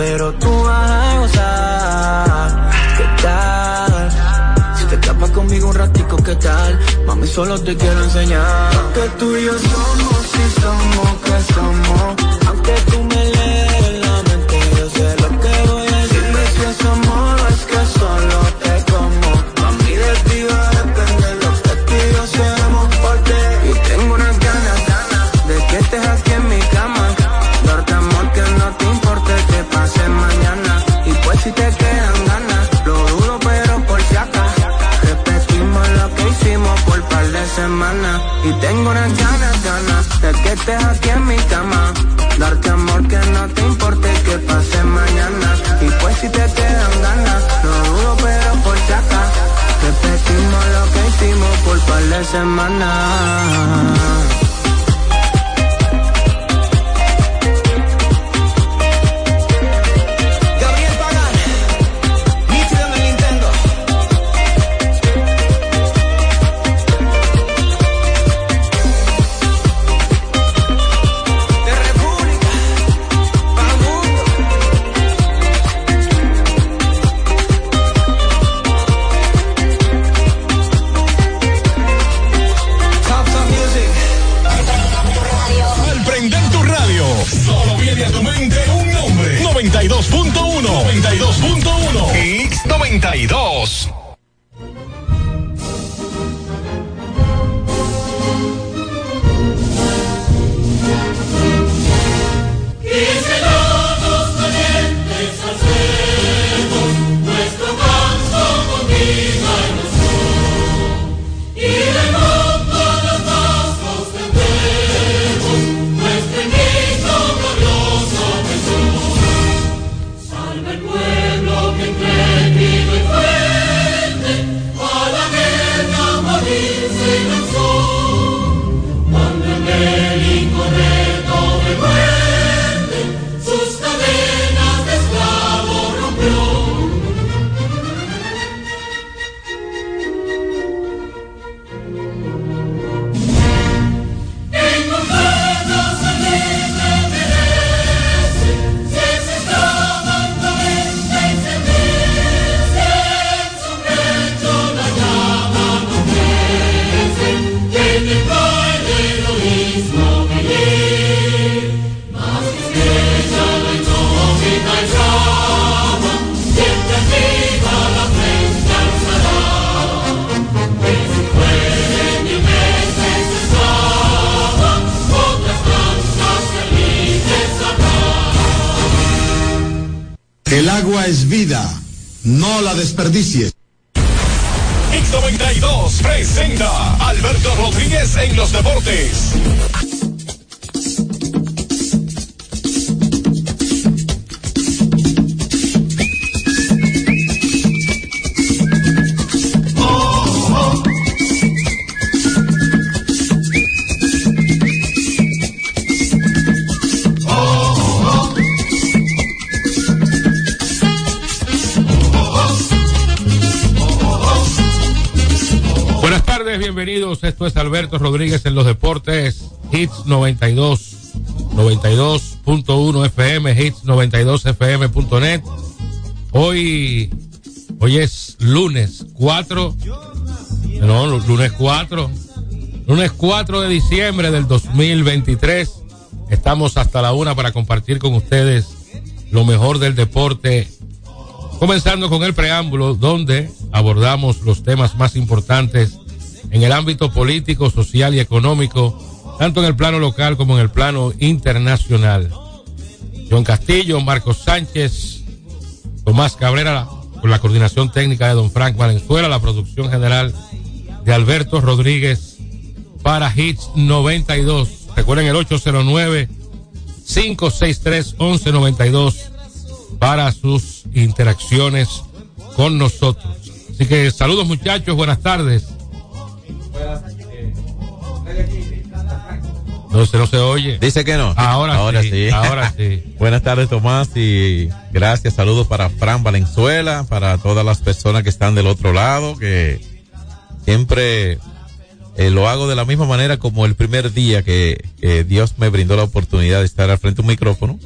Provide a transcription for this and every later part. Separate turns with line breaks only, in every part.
pero tú vas a gozar. ¿Qué tal? Si te escapas conmigo un ratico, ¿qué tal? Mami, solo te quiero enseñar. Que tú y yo somos, si somos, que somos. Y tengo unas ganas, ganas de que estés aquí en mi cama. Darte amor que no te importe que pase mañana. Y pues si te quedan ganas, lo dudo pero por acaso. Repetimos lo que hicimos por par de semanas. En
los deportes.
Hits 92, 92.1 FM, hits 92fm.net. Hoy, hoy es lunes 4, no, lunes 4, lunes 4 de diciembre del 2023. Estamos hasta la una para compartir con ustedes lo mejor del deporte Comenzando con el preámbulo donde abordamos los temas más importantes en el ámbito político, social y económico, tanto en el plano local como en el plano internacional. John Castillo, Marcos Sánchez, Tomás Cabrera, con la coordinación técnica de don Frank Valenzuela, la producción general de Alberto Rodríguez para Hits 92. Recuerden el 809 563 1192 para sus interacciones con nosotros. Así que saludos muchachos, buenas tardes. No se, no se oye.
Dice que no.
Ahora,
ahora
sí,
sí.
ahora sí.
Buenas tardes, Tomás, y gracias. Saludos para Fran Valenzuela, para todas las personas que están del otro lado, que siempre eh, lo hago de la misma manera como el primer día que, que Dios me brindó la oportunidad de estar al frente de un micrófono.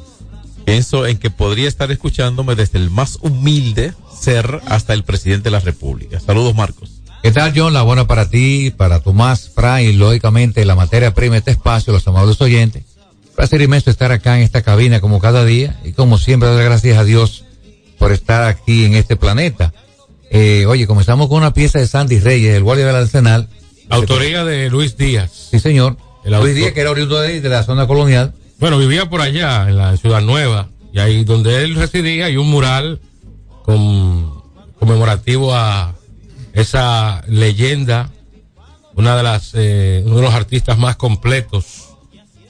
Pienso en que podría estar escuchándome desde el más humilde ser hasta el presidente de la República. Saludos, Marcos.
¿Qué tal, John? La buena para ti, para Tomás, Fray, y lógicamente la materia prima de este espacio, los amables oyentes. Placer inmenso estar acá en esta cabina como cada día y como siempre dar gracias a Dios por estar aquí en este planeta. Eh, oye, comenzamos con una pieza de Sandy Reyes, el guardia del Arsenal.
Autoría de Luis Díaz.
Sí, señor.
El
Luis Díaz, que era oriundo de, de la zona colonial.
Bueno, vivía por allá, en la Ciudad Nueva, y ahí donde él residía hay un mural con, conmemorativo a esa leyenda, una de las, eh, uno de los artistas más completos,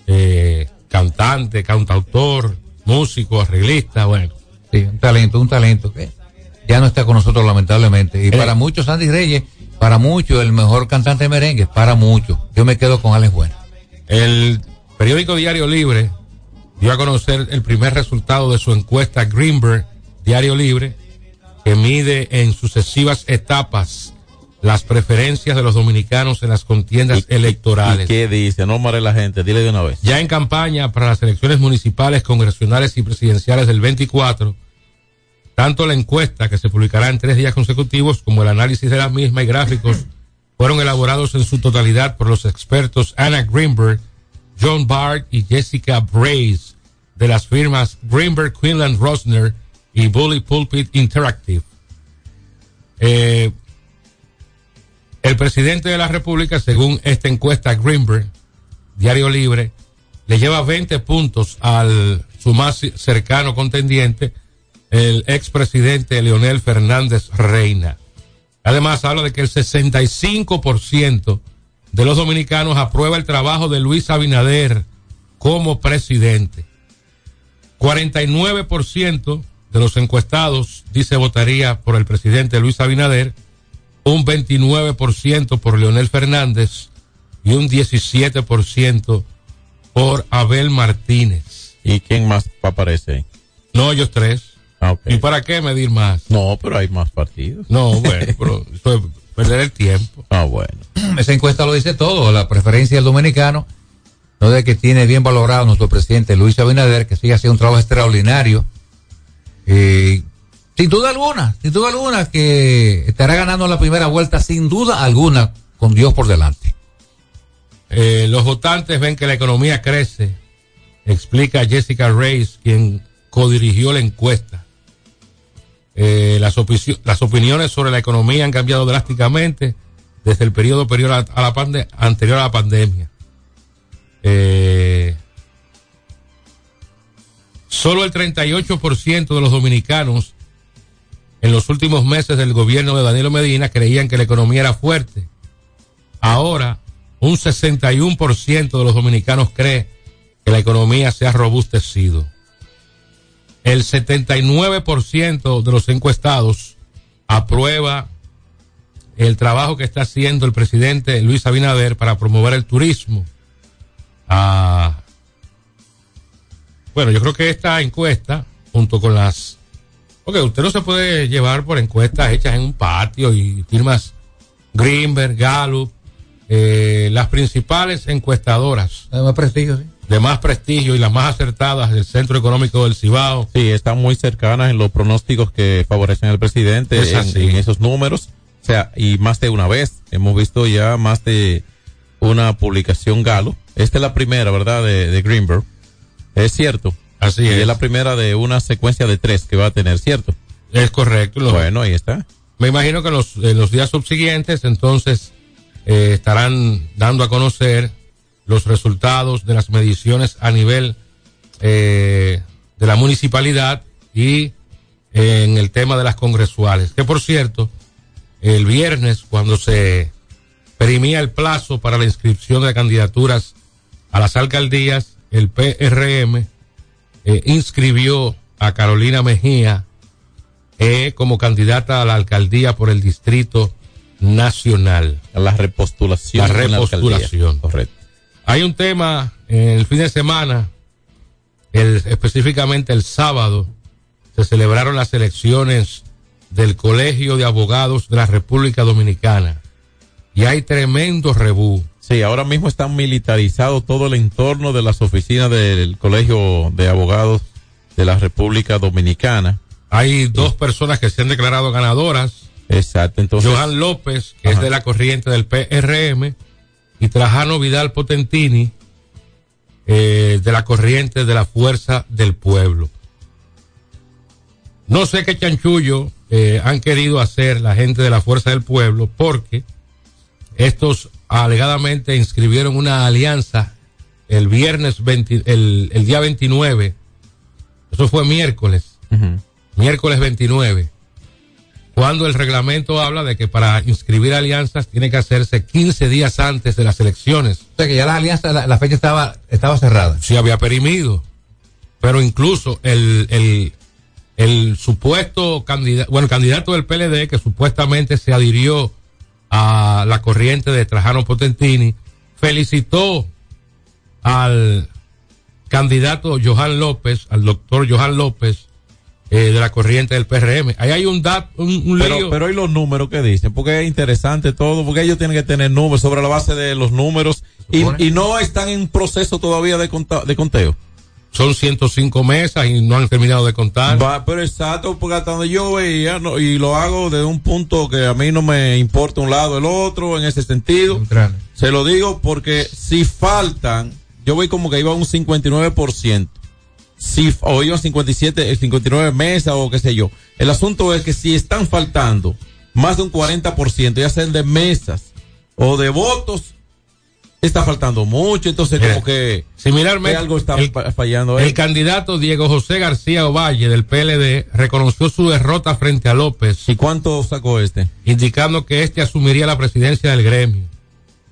eh, cantante, cantautor, músico, arreglista, bueno.
Sí, un talento, un talento que ya no está con nosotros lamentablemente. Y
Eh.
para muchos, Sandy Reyes, para muchos, el mejor cantante de merengue, para muchos. Yo me quedo con Alex Bueno.
El periódico Diario Libre dio a conocer el primer resultado de su encuesta Greenberg Diario Libre, que mide en sucesivas etapas las preferencias de los dominicanos en las contiendas electorales.
¿Y qué dice? No mare la gente, dile de una vez.
Ya en campaña para las elecciones municipales, congresionales y presidenciales del 24, tanto la encuesta que se publicará en tres días consecutivos como el análisis de las mismas y gráficos fueron elaborados en su totalidad por los expertos Anna Greenberg, John Bart y Jessica Brace de las firmas Greenberg, Quinlan Rosner y Bully Pulpit Interactive. Eh, el presidente de la República, según esta encuesta Greenberg, Diario Libre, le lleva 20 puntos al su más cercano contendiente, el expresidente Leonel Fernández Reina. Además, habla de que el 65% de los dominicanos aprueba el trabajo de Luis Abinader como presidente. 49% de los encuestados dice votaría por el presidente Luis Abinader, un 29% por Leonel Fernández y un 17% por Abel Martínez.
¿Y quién más aparece ahí?
No, ellos tres.
Ah.
¿Y para qué medir más?
No, pero hay más partidos.
No, bueno, pero eso es perder el tiempo.
Ah, bueno.
Esa encuesta lo dice todo, la preferencia del dominicano, no de que tiene bien valorado nuestro presidente Luis Abinader, que sigue haciendo un trabajo extraordinario. Eh, sin duda alguna, sin duda alguna, que estará ganando la primera vuelta, sin duda alguna, con Dios por delante.
Eh, los votantes ven que la economía crece, explica Jessica Reyes, quien codirigió la encuesta. Eh, las, las opiniones sobre la economía han cambiado drásticamente desde el periodo, anterior a la pandemia. Solo el 38% de los dominicanos en los últimos meses del gobierno de Danilo Medina creían que la economía era fuerte. Ahora, un 61% de los dominicanos cree que la economía se ha robustecido. El 79% de los encuestados aprueba el trabajo que está haciendo el presidente Luis Abinader para promover el turismo. Ah, bueno, yo creo que esta encuesta, junto con las... Porque usted no se puede llevar por encuestas hechas en un patio y firmas Greenberg, Gallup, eh, las principales encuestadoras
Más prestigio, sí.
de más prestigio y las más acertadas del Centro Económico del Cibao.
Sí, están muy cercanas en los pronósticos que favorecen al presidente
Es
en, esos números. O sea, y más de una vez. Hemos visto ya más de una publicación galo. Esta es la primera, ¿verdad? De, de Greenberg. Es cierto.
Así
Y
es.
es la primera de una secuencia de tres que va a tener, ¿cierto?
Es correcto. Los-
Bueno, ahí está.
Me imagino que en los, en los días subsiguientes entonces eh, estarán dando a conocer los resultados de las mediciones a nivel eh, de la municipalidad y eh, en el tema de las congresuales. Que por cierto, el viernes cuando se perimía el plazo para la inscripción de candidaturas a las alcaldías, el PRM eh, inscribió a Carolina Mejía eh, como candidata a la alcaldía por el Distrito Nacional.
La repostulación.
La repostulación.
Correcto.
Hay un tema en el fin de semana, el, específicamente el sábado, se celebraron las elecciones del Colegio de Abogados de la República Dominicana. Y hay tremendo rebú.
Sí, ahora mismo está militarizado todo el entorno de las oficinas del Colegio de Abogados de la República Dominicana.
Hay dos personas que se han declarado ganadoras.
Exacto, entonces.
Johan López, que es de la corriente del PRM, y Trajano Vidal Potentini, eh, de la corriente de la Fuerza del Pueblo. No sé qué chanchullo eh, han querido hacer la gente de la Fuerza del Pueblo, porque estos alegadamente inscribieron una alianza el viernes 20 el, el día 29, eso fue miércoles, miércoles 29, cuando el reglamento habla de que para inscribir alianzas tiene que hacerse 15 días antes de las elecciones.
O sea que ya la alianza, la, la fecha estaba, estaba cerrada.
Se había perimido, pero incluso el, el, el supuesto candidato, bueno, el candidato del PLD que supuestamente se adhirió a la corriente de Trajano Potentini, felicitó al candidato Johan López, al doctor Johan López, eh, de la corriente del PRM. Ahí hay un dato, un, un lío.
Pero, pero hay los números que dicen, porque es interesante todo, porque ellos tienen que tener números sobre la base de los números y, y no están en proceso todavía de, conta- de conteo.
Son 105 mesas y no han terminado de contar.
Va, pero exacto, porque hasta donde yo veía, no, y lo hago desde un punto que a mí no me importa un lado o el otro, en ese sentido. Se lo digo porque si faltan, yo voy como que iba a un 59%. Si, o iba a 57, el 59 mesas o qué sé yo. El asunto es que si están faltando más de un 40%, ya sean de mesas o de votos, está faltando mucho. Entonces,
Mira,
como que,
Similarmente,
que algo está
el-
fallando ahí.
El candidato Diego José García Ovalle del PLD reconoció su derrota frente a López,
¿Y cuánto sacó este?
indicando que éste asumiría la presidencia del gremio.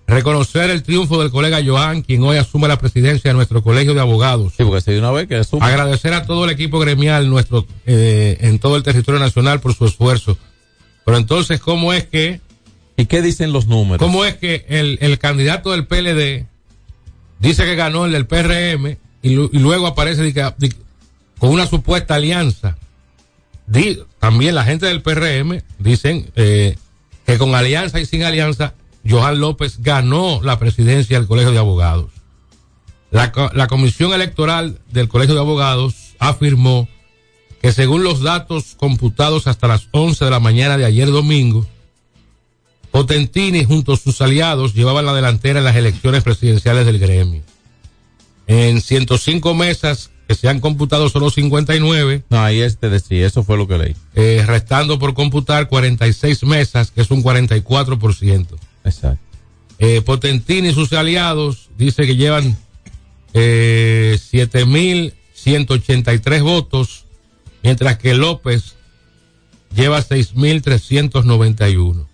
Reconocer el triunfo del colega Joan, quien hoy asume la presidencia de nuestro colegio de abogados.
Sí, porque se dio una vez que asume.
Agradecer a todo el equipo gremial nuestro eh, en todo el territorio nacional por su esfuerzo. Pero entonces, ¿cómo es que
¿Y qué dicen los números?
¿Cómo es que el, el candidato del PLD dice que ganó el del PRM y, lu- y luego aparece con una supuesta alianza? Di- también la gente del PRM dicen eh, que con alianza y sin alianza, Johan López ganó la presidencia del Colegio de Abogados. La, la Comisión Electoral del Colegio de Abogados afirmó que según los datos computados hasta las 11 de la mañana de ayer domingo, Potentini junto a sus aliados llevaban la delantera en las elecciones presidenciales del gremio. En 105 mesas que se han computado solo 59,
No, ahí este decía, eso fue lo que leí.
eh, restando por computar 46 mesas, que es un 44%.
Exacto.
Eh, Potentini y sus aliados dice que llevan eh, 7.183 votos, mientras que López lleva 6.391.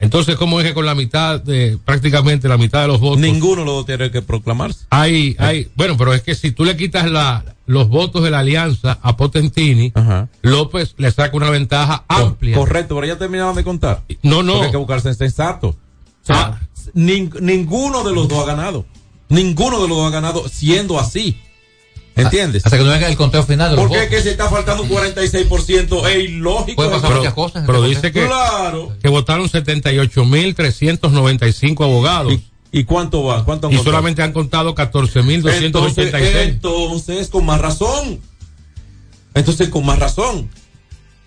Entonces, ¿cómo es que con la mitad de, prácticamente la mitad de los votos?
Ninguno lo tiene que proclamarse.
Hay, hay, bueno, pero es que si tú le quitas la, los votos de la alianza a Potentini,
Ajá.
López le saca una ventaja amplia.
Correcto, pero ya terminaron de contar.
No, no.
Porque hay que buscarse en sensato. O sea,
Ah.
nin- ninguno de los dos ha ganado. Ninguno de los dos ha ganado siendo así. ¿Entiendes?
Hasta que no venga el conteo final de los
es
votos.
que si está faltando un 46%, es ilógico.
Puede pasar
pero,
muchas cosas.
pero dice que,
Claro.
que votaron 78.395 abogados.
¿Y, y cuánto va? ¿Cuánto han
y
contado?
solamente han contado
entonces,
14.286.
entonces, con más razón. Entonces, con más razón.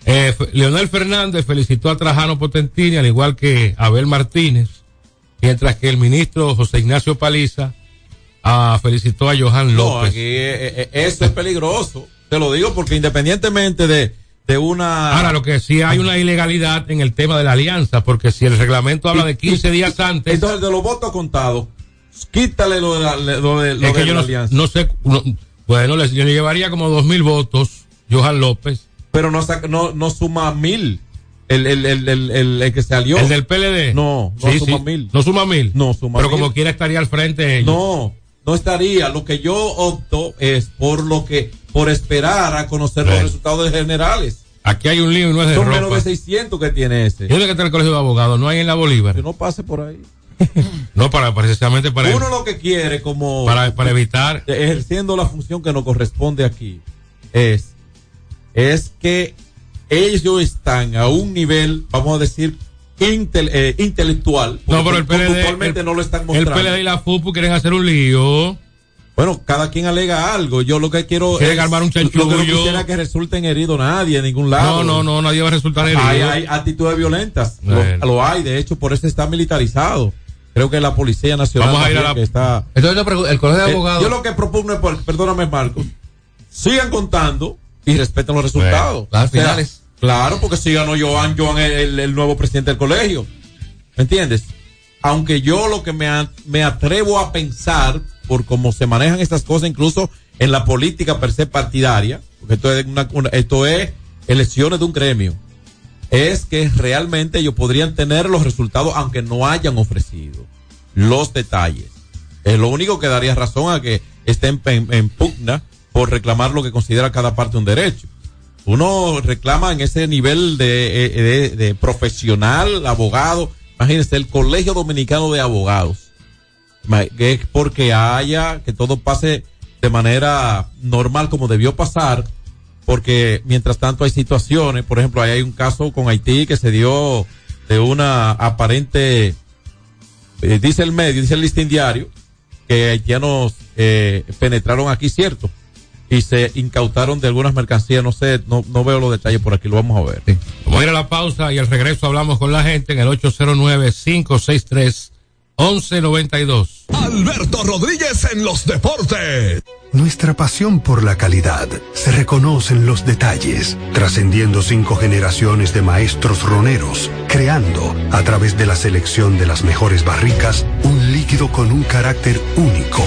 Eh, Leonel Fernández felicitó a Trajano Potentini, al igual que Abel Martínez, mientras que el ministro José Ignacio Paliza ah, felicitó a Johan
No,
López.
aquí eh, eh, eso es peligroso. Te lo digo porque independientemente de, de una.
Ahora, lo que sí hay una ilegalidad en el tema de la alianza, porque si el reglamento habla de 15 días antes,
Entonces, de los votos contados, quítale lo de la, lo de, lo
es que
de
yo
la
no,
alianza.
no sé, no- bueno, les- yo le llevaría como dos mil votos, Johan López,
Pero no, no, no suma mil. El, el, el, el, el, el que salió.
el del PLD.
No, no suma mil.
No suma mil.
No suma
Pero
mil.
como quiera estaría al frente ellos.
No, no estaría. Lo que yo opto es por lo que, por esperar a conocer los resultados de generales.
Aquí hay un lío y no es de
Son
ropa.
menos de 600 que tiene ese.
¿Y dónde que está el colegio de abogados? No hay en la Bolívar.
Que no pase por ahí.
No, para precisamente para,
Uno lo que quiere como
para, para evitar.
ejerciendo la función que nos corresponde aquí es es que ellos están a un nivel, vamos a decir, intel- eh, intelectual.
No, pero el PLD.
puntualmente
el-
no lo están
El
mostrando.
PLD y la FUPU quieren hacer un lío.
Bueno, cada quien alega algo. Yo lo que quiero
Quieren
es-
armar un
Lo que no
chanchullo.
quisiera que resulten heridos nadie en ningún lado.
No, no, no, nadie va a resultar herido.
Hay, hay actitudes violentas. Lo-
Bueno.
Lo, hay, de hecho, por eso está militarizado. Creo que la Policía Nacional
Vamos a ir a la-
que está.
Entonces, el colegio de
Eh,
abogados.
yo lo que propongo es, por- perdóname, Marcos, sigan contando y respeten los resultados.
Las
O sea,
finales.
Claro, porque si ganó Joan, Joan es el, nuevo presidente del colegio. ¿Me entiendes? Aunque yo lo que me, me atrevo a pensar, por cómo se manejan estas cosas, incluso en la política per se partidaria, porque esto es, una- esto es elecciones de un gremio, es que realmente ellos podrían tener los resultados aunque no hayan ofrecido los detalles. Es lo único que daría razón a que estén en pugna por reclamar lo que considera cada parte un derecho. Uno reclama en ese nivel de, eh, de- de profesional, abogado. Imagínense, el Colegio Dominicano de Abogados. Es porque haya, que todo pase de manera normal como debió pasar, porque mientras tanto hay situaciones, por ejemplo, ahí hay un caso con Haití que se dio de una aparente, eh, dice el medio, dice el listín diario, que haitianos eh, penetraron aquí, cierto, y se incautaron de algunas mercancías, no sé, no, no veo los detalles por aquí, lo vamos a ver.
Vamos a ir a la pausa y al regreso hablamos con la gente en el 809-563-1192.
Alberto Rodríguez en los deportes.
Nuestra pasión por la calidad se reconoce en los detalles, trascendiendo cinco generaciones de maestros roneros, creando, a través de la selección de las mejores barricas, un líquido con un carácter único,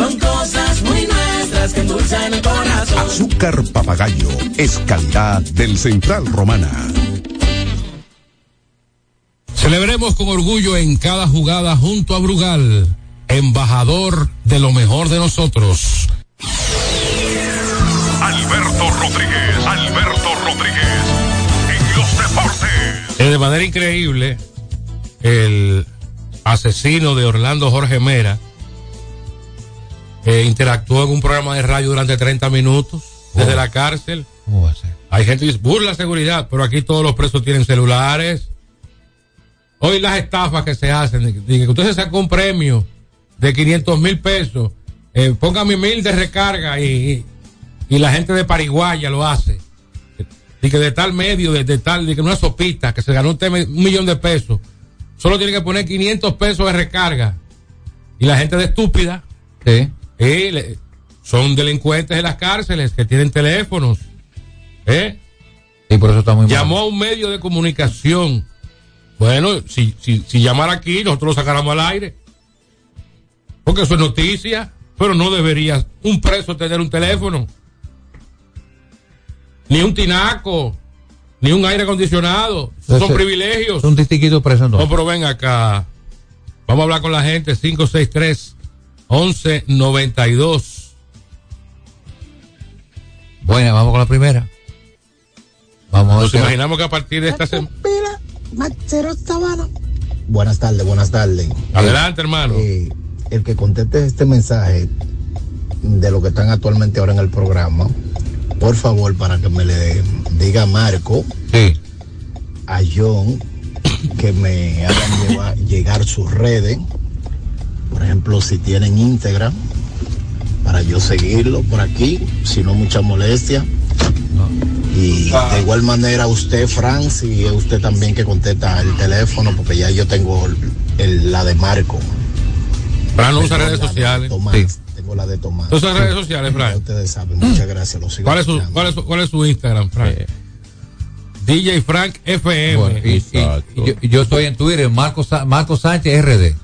Son cosas muy nuestras que endulzan el corazón.
Azúcar papagayo es calidad del Central Romana.
Celebremos con orgullo en cada jugada junto a Brugal, embajador de lo mejor de nosotros.
Alberto Rodríguez, Alberto Rodríguez, en los deportes.
Eh, de manera increíble, el asesino de Orlando Jorge Mera eh, interactuó en un programa de radio durante 30 minutos desde la cárcel.
¿Cómo va a ser?
Hay gente que dice, burla seguridad, pero aquí todos los presos tienen celulares. Hoy las estafas que se hacen, de que usted se sacó un premio de 500 mil pesos, eh, póngame mil de recarga y, y, y la gente de Paraguaya lo hace. Y que de tal medio, de, de tal, de que una sopita, que se ganó un millón de pesos, solo tiene que poner 500 pesos de recarga. Y la gente de estúpida,
Sí.
Le- son delincuentes en las cárceles que tienen teléfonos. ¿eh?
Y por eso está muy mal.
Llamó a un medio de comunicación. Bueno, si, si, si llamara aquí, nosotros lo sacáramos al aire. Porque eso es noticia, pero no debería un preso tener un teléfono. Ni un tinaco, ni un aire acondicionado. Son privilegios.
Es un tistiquito preso
No, pero ven acá. Vamos a hablar con la gente. 563 1192.
Bueno, vamos con la primera. Vamos a
Nos
ver.
imaginamos que a partir de esta semana.
Buenas tardes, buenas tardes.
Adelante, hermano.
Eh, el que conteste este mensaje de lo que están actualmente ahora en el programa, por favor, para que me le diga a Marco,
Sí.
a John, que me hagan llevar- llegar sus redes. Por ejemplo, si tienen Instagram, para yo seguirlo por aquí, si no mucha molestia. Y de igual manera usted, Fran, si es usted también que contesta el teléfono, porque ya yo tengo el- la de Marco.
Fran no usa redes sociales.
Tomás, Tengo la de Tomás.
¿Tú usas redes sociales, Fran?
Ustedes saben, muchas gracias. Lo sigo
¿Cuál es su, cuál es su, cuál es su Instagram, Frank? DJ Frank FM.
Bueno, y, y- y yo, y yo estoy en Twitter, Marco, Marco Sánchez RD.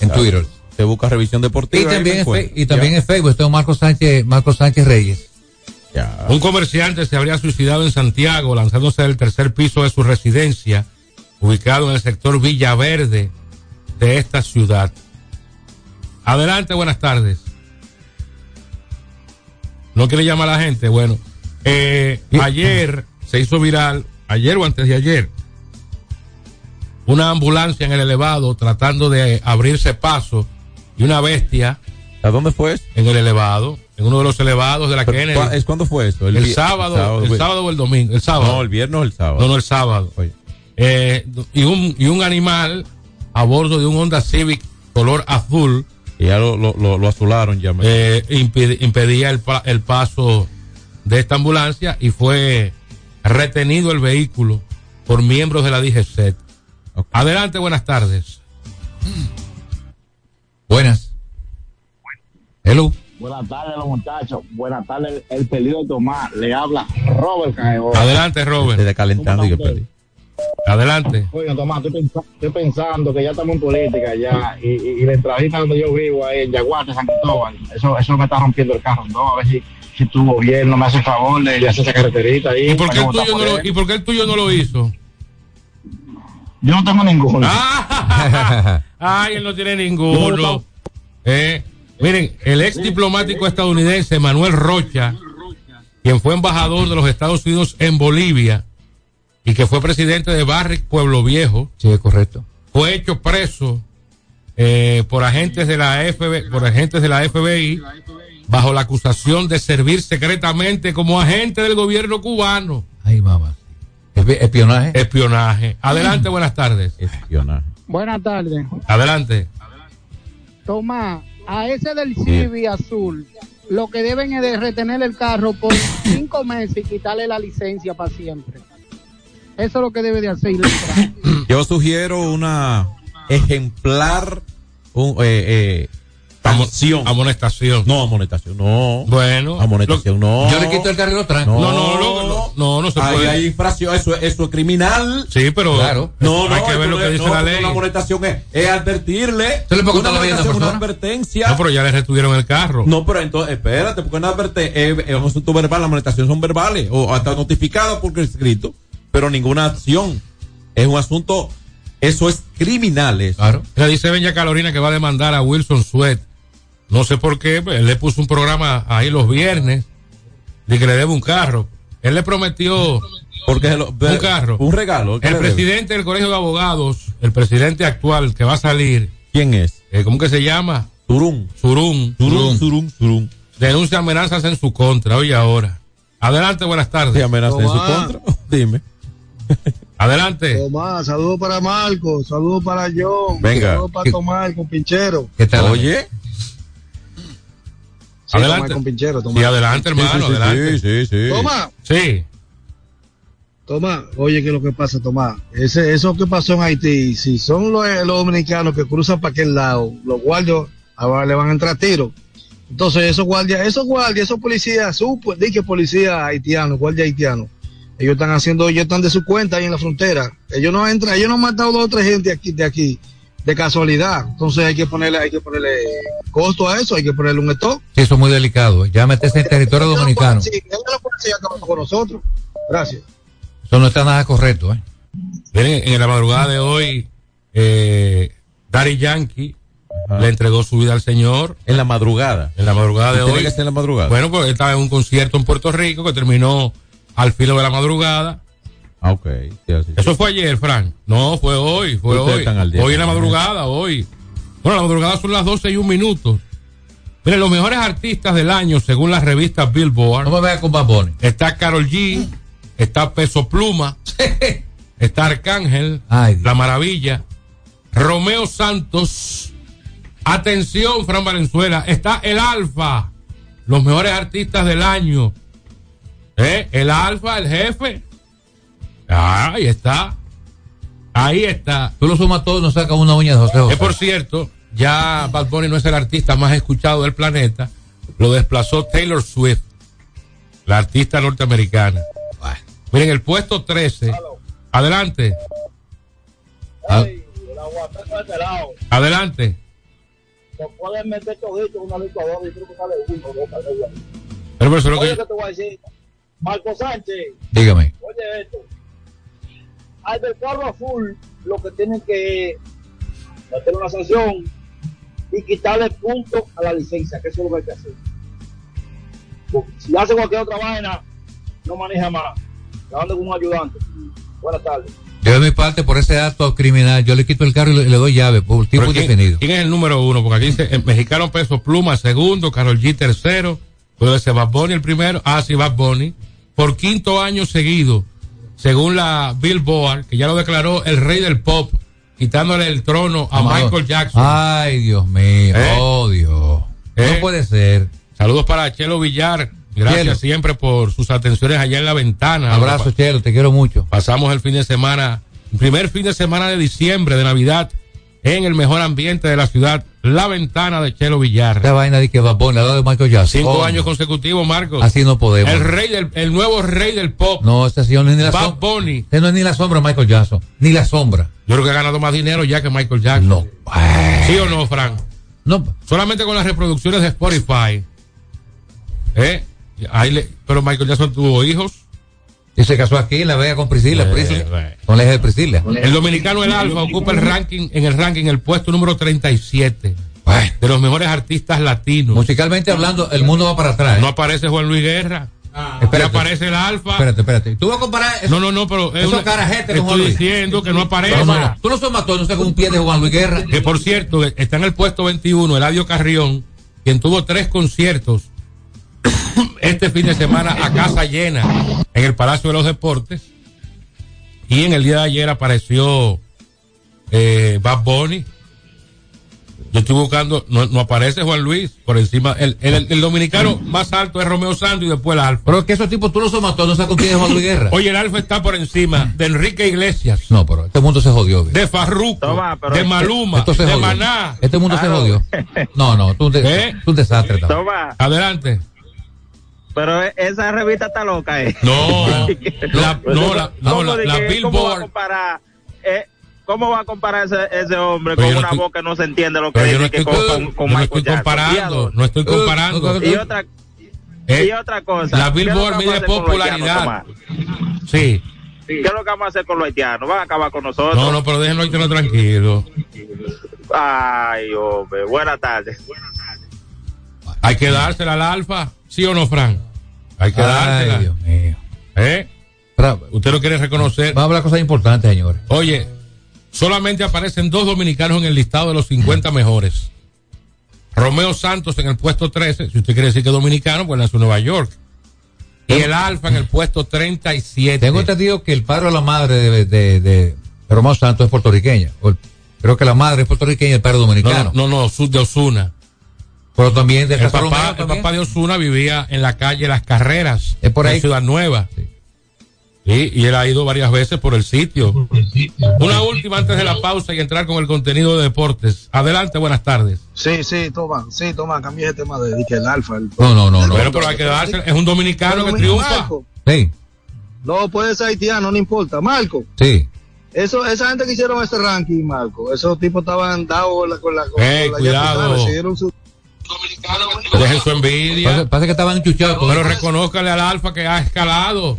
En. Twitter.
Busca revisión deportiva.
Y también, en, y también en Facebook estoy Marco Sánchez, Marco Sánchez Reyes.
Ya.
Un comerciante se habría suicidado en Santiago lanzándose del tercer piso de su residencia, ubicado en el sector Villaverde de esta ciudad. Adelante, buenas tardes. ¿No quiere llamar a la gente? Bueno, eh, ayer se hizo viral, ayer o antes de ayer, una ambulancia en el elevado tratando de abrirse paso y una bestia.
¿A dónde fue eso?
En el elevado, en uno de los elevados de la Kennedy.
¿cuá- es cuándo fue eso?
El, sábado, el sábado o el domingo, el sábado.
No, el viernes o el sábado.
No, no, el sábado. Eh, y, un, y un animal a bordo de un Honda Civic color azul.
Y ya lo, lo, lo, lo azularon ya.
eh, impide- impedía el, pa- el paso de esta ambulancia y fue retenido el vehículo por miembros de la DGCET. Adelante, buenas tardes.
Buenas. Hello.
Buenas tardes, los muchachos. Buenas tardes, el pedido de Tomás. Le habla Robert Cajero.
Adelante, Robert.
Desde calentando y perdí.
Adelante.
Oiga, Tomás, estoy, pens- estoy pensando que ya estamos en política ya. Y, y, y la entradita donde yo vivo, ahí en Yaguate, San Cristóbal, eso, eso me está rompiendo el carro. No, a ver si, si tu gobierno me hace favor de, hacer esa carreterita ahí.
¿Y por, qué
para
el
yo votar
tuyo no
por
lo,
él.
¿Y por qué el tuyo no lo hizo?
Yo no tengo ninguno.
Ay, él no tiene ninguno. Eh, miren, el ex diplomático estadounidense Manuel Rocha, quien fue embajador de los Estados Unidos en Bolivia y que fue presidente de Barrick Pueblo Viejo,
Sí, es correcto.
fue hecho preso eh, por agentes de la FBI, por agentes de la FBI bajo la acusación de servir secretamente como agente del gobierno cubano.
Ay, mamá. Espi- Espionaje.
Espionaje. Adelante, buenas tardes.
Espionaje.
Buenas tardes.
Adelante.
Tomás, a ese del Civi azul, lo que deben es de retener el carro por cinco meses y quitarle la licencia para siempre. Eso es lo que debe de hacer.
Yo sugiero una ejemplar un, eh, eh,
Amonestación.
No, amonestación, no.
Bueno.
Amonestación, no.
Yo le quito el lo tranco.
No, no, no, no, no, no se
Ahí
puede.
hay infracción, eso, eso es criminal.
Sí, pero
Claro.
No, no,
hay que ver lo que dice
no,
la ley.
Una amonestación es, es advertirle.
¿Se le puede
una
contar la vida a esa
amonestación, una advertencia.
No, pero ya le retuvieron el carro.
No, pero entonces, espérate, porque una adverte, es, es un asunto verbal, las amonestaciones son verbales, o hasta notificadas por escrito, pero ninguna acción. Es un asunto, eso es criminal. eso.
Claro.
Le dice Benja Carolina que va a demandar a Wilson Sweat. No sé por qué, él le puso un programa ahí los viernes de que le debe un carro. Él le prometió
Porque se lo-
un carro.
Un regalo. ¿qué
El presidente del Colegio de Abogados, el presidente actual que va a salir,
¿Quién es?
eh, ¿cómo que se llama?
Turún.
Surún.
Turún, Surún, Surún.
Denuncia amenazas en su contra. Oye, ahora. Adelante, buenas tardes.
¿Te amenaza en su contra? Dime.
Adelante.
Tomás, saludos para Marco, saludos para John,
Venga.
saludos para Tomás, el compinchero.
¿Qué tal?
Oye.
Sí,
Adelante. Sí, hermano,
Sí, sí, sí,
adelante.
sí, sí.
Tomás,
Sí.
Tomás, oye, ¿qué es lo que pasa, Tomás? Ese, eso que pasó en Haití, si son los, los dominicanos que cruzan para aquel lado, los guardias ahora le van a entrar tiros. Entonces, esos guardias, esos guardias, esos policías, supo, di que policías haitianos, guardias haitianos, ellos están haciendo, ellos están de su cuenta ahí en la frontera. Ellos no entran, ellos no han matado a dos o tres gente aquí, de aquí, de casualidad. Entonces hay que ponerle, hay que ponerle costo a eso, hay que ponerle un stop.
Sí, eso es muy delicado. Ya meterse en territorio dominicano.
Sí, acabando con nosotros. Gracias.
Eso no está nada correcto, ¿eh?
Miren, en la madrugada de hoy, eh, Daddy Yankee le entregó su vida al Señor.
En la madrugada.
En la madrugada de
¿Tiene
hoy.
que ser en la madrugada?
Bueno, pues estaba en un concierto en Puerto Rico que terminó al filo de la madrugada.
Ah, ok. Sí, así.
Eso fue ayer, Frank. No, fue hoy, fue hoy. Hoy en la madrugada, hoy. Bueno, la madrugada son las 12 y un minuto. Miren, los mejores artistas del año, según la revista Billboard.
No me vaya con Baboni.
Está Carol G, está Peso Pluma, está Arcángel,
Ay.
La Maravilla, Romeo Santos. Atención, Fran Valenzuela, está el Alfa, los mejores artistas del año. ¿Eh? El Alfa, el jefe. Ah, ahí está. Ahí está.
Tú lo sumas todo y no sacas una uña de José José.
Que por cierto, ya Bad Bunny no es el artista más escuchado del planeta. Lo desplazó Taylor Swift, la artista norteamericana. Miren, el puesto 13. Adelante.
Ah,
Adelante.
Se pueden meter todito en una licuadora y creo que sale uno.
Pero, pero eso es lo que-
¿qué te voy a decir? Marco Sánchez,
dígame.
oye esto. Al del carro azul, lo que tienen que meter una sanción y quitarle puntos a la licencia, que eso es lo que hay que hacer. Si hace cualquier otra vaina, no maneja más. Anda con un ayudante. Buenas tardes.
Yo de mi parte, por ese acto criminal, yo le quito el carro y le, le doy llave por tipo
¿quién,
definido.
quién es el número uno? Porque aquí dice el mexicano Peso Pluma segundo, Carol G tercero, puede ser Bad Bunny el primero, ah sí, Bad Bunny, por quinto año seguido, según la Billboard, que ya lo declaró el rey del pop, quitándole el trono a. Michael Jackson.
Ay, Dios mío.
¿Eh?
Oh, Dios.
¿Eh?
No puede ser.
Saludos para Chelo Villar, gracias
Chelo.
siempre por sus atenciones allá en la ventana.
Abrazo, Chelo, te quiero mucho.
Pasamos el fin de semana, el primer fin de semana de diciembre de Navidad, en el mejor ambiente de la ciudad, la ventana de Chelo Villar.
Esta vaina de que va al lado de Michael Jackson.
Cinco
Oh,
años consecutivos, Marcos.
Así no podemos.
El rey del, el nuevo rey del pop.
No, este señor no es ni la sombra.
Bunny.
Este no es ni la sombra Michael Jackson. Ni la sombra.
Yo creo que ha ganado más dinero ya que Michael Jackson.
No.
¿Sí o no, Frank?
No.
Solamente con las reproducciones de Spotify. ¿Eh? Ahí le- pero Michael Jackson tuvo hijos.
Y se casó aquí en La Vega con Priscila.
Eh,
Priscila.
eh.
Con la hija de Priscila.
El dominicano El Alfa ocupa el ranking, en el ranking, el puesto número 37
Bueno,
de los mejores artistas latinos.
musicalmente hablando, el mundo va para atrás. ¿eh?
No aparece Juan Luis Guerra. No
espérate.
aparece el Alfa.
Espérate, espérate. ¿Tú vas a comparar eso?
No, no, no, pero es
Esos
una-
carajetes con Juan
estoy
Luis.
diciendo que no aparece.
No, no, no. Tú no sos matón, no sé con un pie de Juan Luis Guerra.
Que por cierto, está en el puesto 21, Eladio Carrión, quien tuvo tres conciertos este fin de semana a casa llena en el Palacio de los Deportes. Y en el día de ayer apareció eh, Bad Bunny. Yo estoy buscando, no, no aparece Juan Luis por encima. El, el, el dominicano más alto es Romeo Santos y después el Alfa.
Pero es que esos tipos tú los somató, no sabes con quién es Juan Luis Guerra.
Oye, el Alfa está por encima de Enrique Iglesias,
No, pero este mundo se jodió.
de Farruko,
Toma,
de
este-
Maluma,
Esto se
de
jodió.
Maná.
Este mundo se jodió. No, no, tú, un de-
¿Eh?
tú un desastre. también.
Toma,
Adelante.
Pero e- esa revista está loca, ¿eh?
No, la, no, la, no,
¿Cómo
la, la
que- ¿Cómo va a
Billboard.
comparar, eh, ¿Cómo va a comparar ese, ese hombre
Pero
con una
estoy-
voz que no se entiende lo que
yo no
dice
estoy,
que con, con, con
yo no estoy
Jackson?
comparando, no estoy
Uh,
comparando.
Y otra,
Eh,
y otra cosa.
la
¿qué es lo
Billboard mide popularidad.
haitianos?
Sí.
¿Qué es lo que vamos a hacer con los haitianos? ¿Van a acabar con nosotros?
No, no, pero déjenlo ahí tranquilo.
Ay, hombre, buenas tardes.
Hay que dársela al Alfa, ¿sí o no, Fran? Hay que
Ay,
dársela.
Dios mío.
¿Eh? Usted lo quiere reconocer.
Vamos a hablar de cosas importantes, señores.
Oye, solamente aparecen dos dominicanos en el listado de los 50 mejores. Romeo Santos en el puesto 13, si usted quiere decir que es dominicano, pues nació en Nueva York. Y el Alfa en el puesto 37.
Tengo entendido que el padre o la madre de, de, Román Santos es puertorriqueña. Creo que la madre es puertorriqueña y el padre es
No,
dominicano.
no, no, su- de Osuna.
Pero también de
El
Castro
papá,
Romero
el papá de Osuna vivía en la calle Las Carreras,
Es por ahí.
en Ciudad Nueva. Sí, y él ha ido varias veces por el sitio. Una última antes de la pausa y entrar con el contenido de deportes. Adelante, buenas tardes.
Sí, sí, toma, sí, toma, cambié el tema de, que el alfa. El,
No, no, no, no.
Bueno, pero hay que darse. Es un dominicano
Pero
que triunfa.
Marco,
Sí,
no puede ser haitiano, no importa. Marco,
sí.
eso, esa gente que hicieron ese ranking, Marco, esos tipos estaban dados con la, con la, con
Ey,
la
cuidado.
su-
Dejen su envidia.
Pasa, pasa que estaban enchuchados.
Pero reconózcale al Alfa que ha escalado.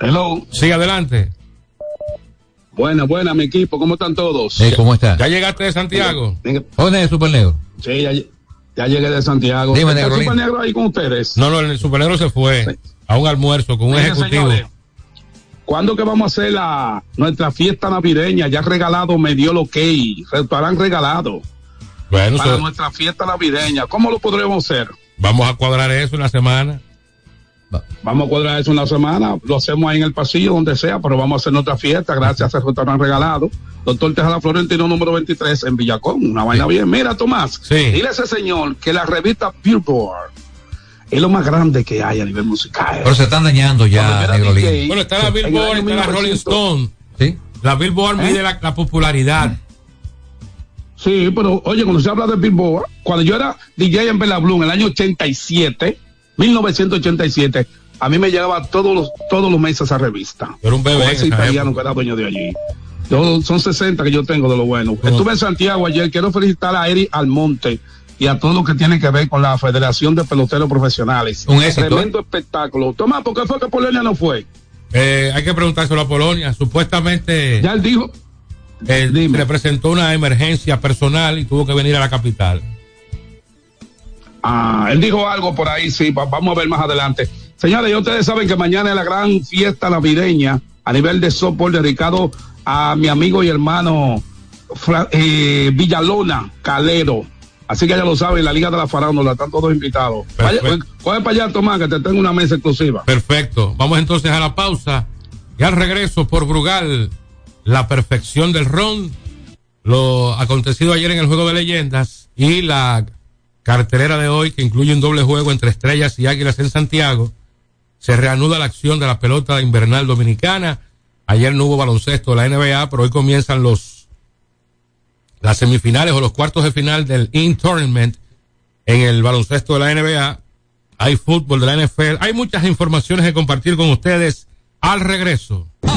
Hello.
Sí, adelante.
Buena, buena, mi equipo. ¿Cómo están todos?
Eh, ¿Cómo está?
¿Ya llegaste de Santiago?
¿Dónde es Super Negro?
Sí, ya, ya llegué de Santiago.
Dime,
¿Está el. Super Negro ahí con ustedes?
No, no, el Supernegro se fue a un almuerzo con un ejecutivo.
señores, ¿Cuándo que vamos a hacer la, nuestra fiesta navideña? Ya regalado me dio lo que restaurante regalado
Bueno,
para
so-
nuestra fiesta navideña. ¿Cómo lo podremos hacer?
vamos a cuadrar eso en la semana.
Vamos a cuadrar eso una semana, lo hacemos ahí en el pasillo, donde sea, pero vamos a hacer nuestra fiesta gracias al restaurante regalado. Doctor Tejada Florentino, número 23, en Villacón. Una vaina bien. Mira, Tomás,
Sí.
dile a ese señor que la revista Billboard es lo más grande que hay a nivel musical.
Pero se están dañando ya,
Bueno, está la Billboard, está la
1900.
Rolling Stone.
¿Sí?
La Billboard
¿Eh?
mide la, la popularidad.
Sí, pero oye, cuando se habla de Billboard, cuando yo era DJ en Bella Blue en el año 87, 1987, a mí me llegaba todos los, todos los meses esa revista.
Era un bebé
ese italiano
época.
que era dueño de allí. Yo- son 60 que yo tengo de lo bueno. Estuve en Santiago ayer. Quiero felicitar a Eri Almonte y a todo lo que tiene que ver con la Federación de Peloteros Profesionales.
Un éxito,
Tremendo espectáculo. Toma, ¿por qué fue que Polonia no fue?
Eh, hay que preguntárselo a Polonia. Supuestamente
Ya él dijo.
Eh, le presentó una emergencia personal y tuvo que venir a la capital.
Ah, él dijo algo por ahí, sí, va- vamos a ver más adelante. Señores, y ustedes saben que mañana es la gran fiesta navideña a nivel de softball dedicado a mi amigo y hermano Fra- eh, Villalona Calero. Así que ya lo saben, la Liga de la Farándula, están todos invitados. Vaya, coge para allá, Tomás, que te tengo una mesa exclusiva.
Perfecto. Vamos entonces a la pausa. Y al regreso por Brugal, la perfección del ron, lo acontecido ayer en el Juego de Leyendas y la cartelera de hoy que incluye un doble juego entre Estrellas y Águilas en Santiago. Se reanuda la acción de la pelota invernal dominicana. Ayer no hubo baloncesto de la NBA, pero hoy comienzan los las semifinales o los cuartos de final del In Tournament en el baloncesto de la NBA. Hay fútbol de la NFL. Hay muchas informaciones que compartir con ustedes al regreso.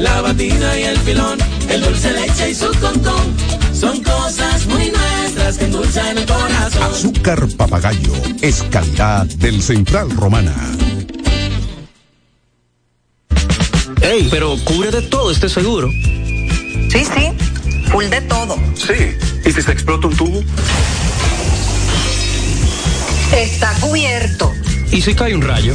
la batina y el filón, el dulce leche y su concón. Son cosas muy nuestras que endulzan el corazón.
Azúcar papagayo es calidad del Central Romana.
Ey, pero cubre de todo este seguro.
Sí, sí, full de todo.
Sí. ¿Y si se explota un tubo?
Está cubierto.
¿Y si cae un rayo?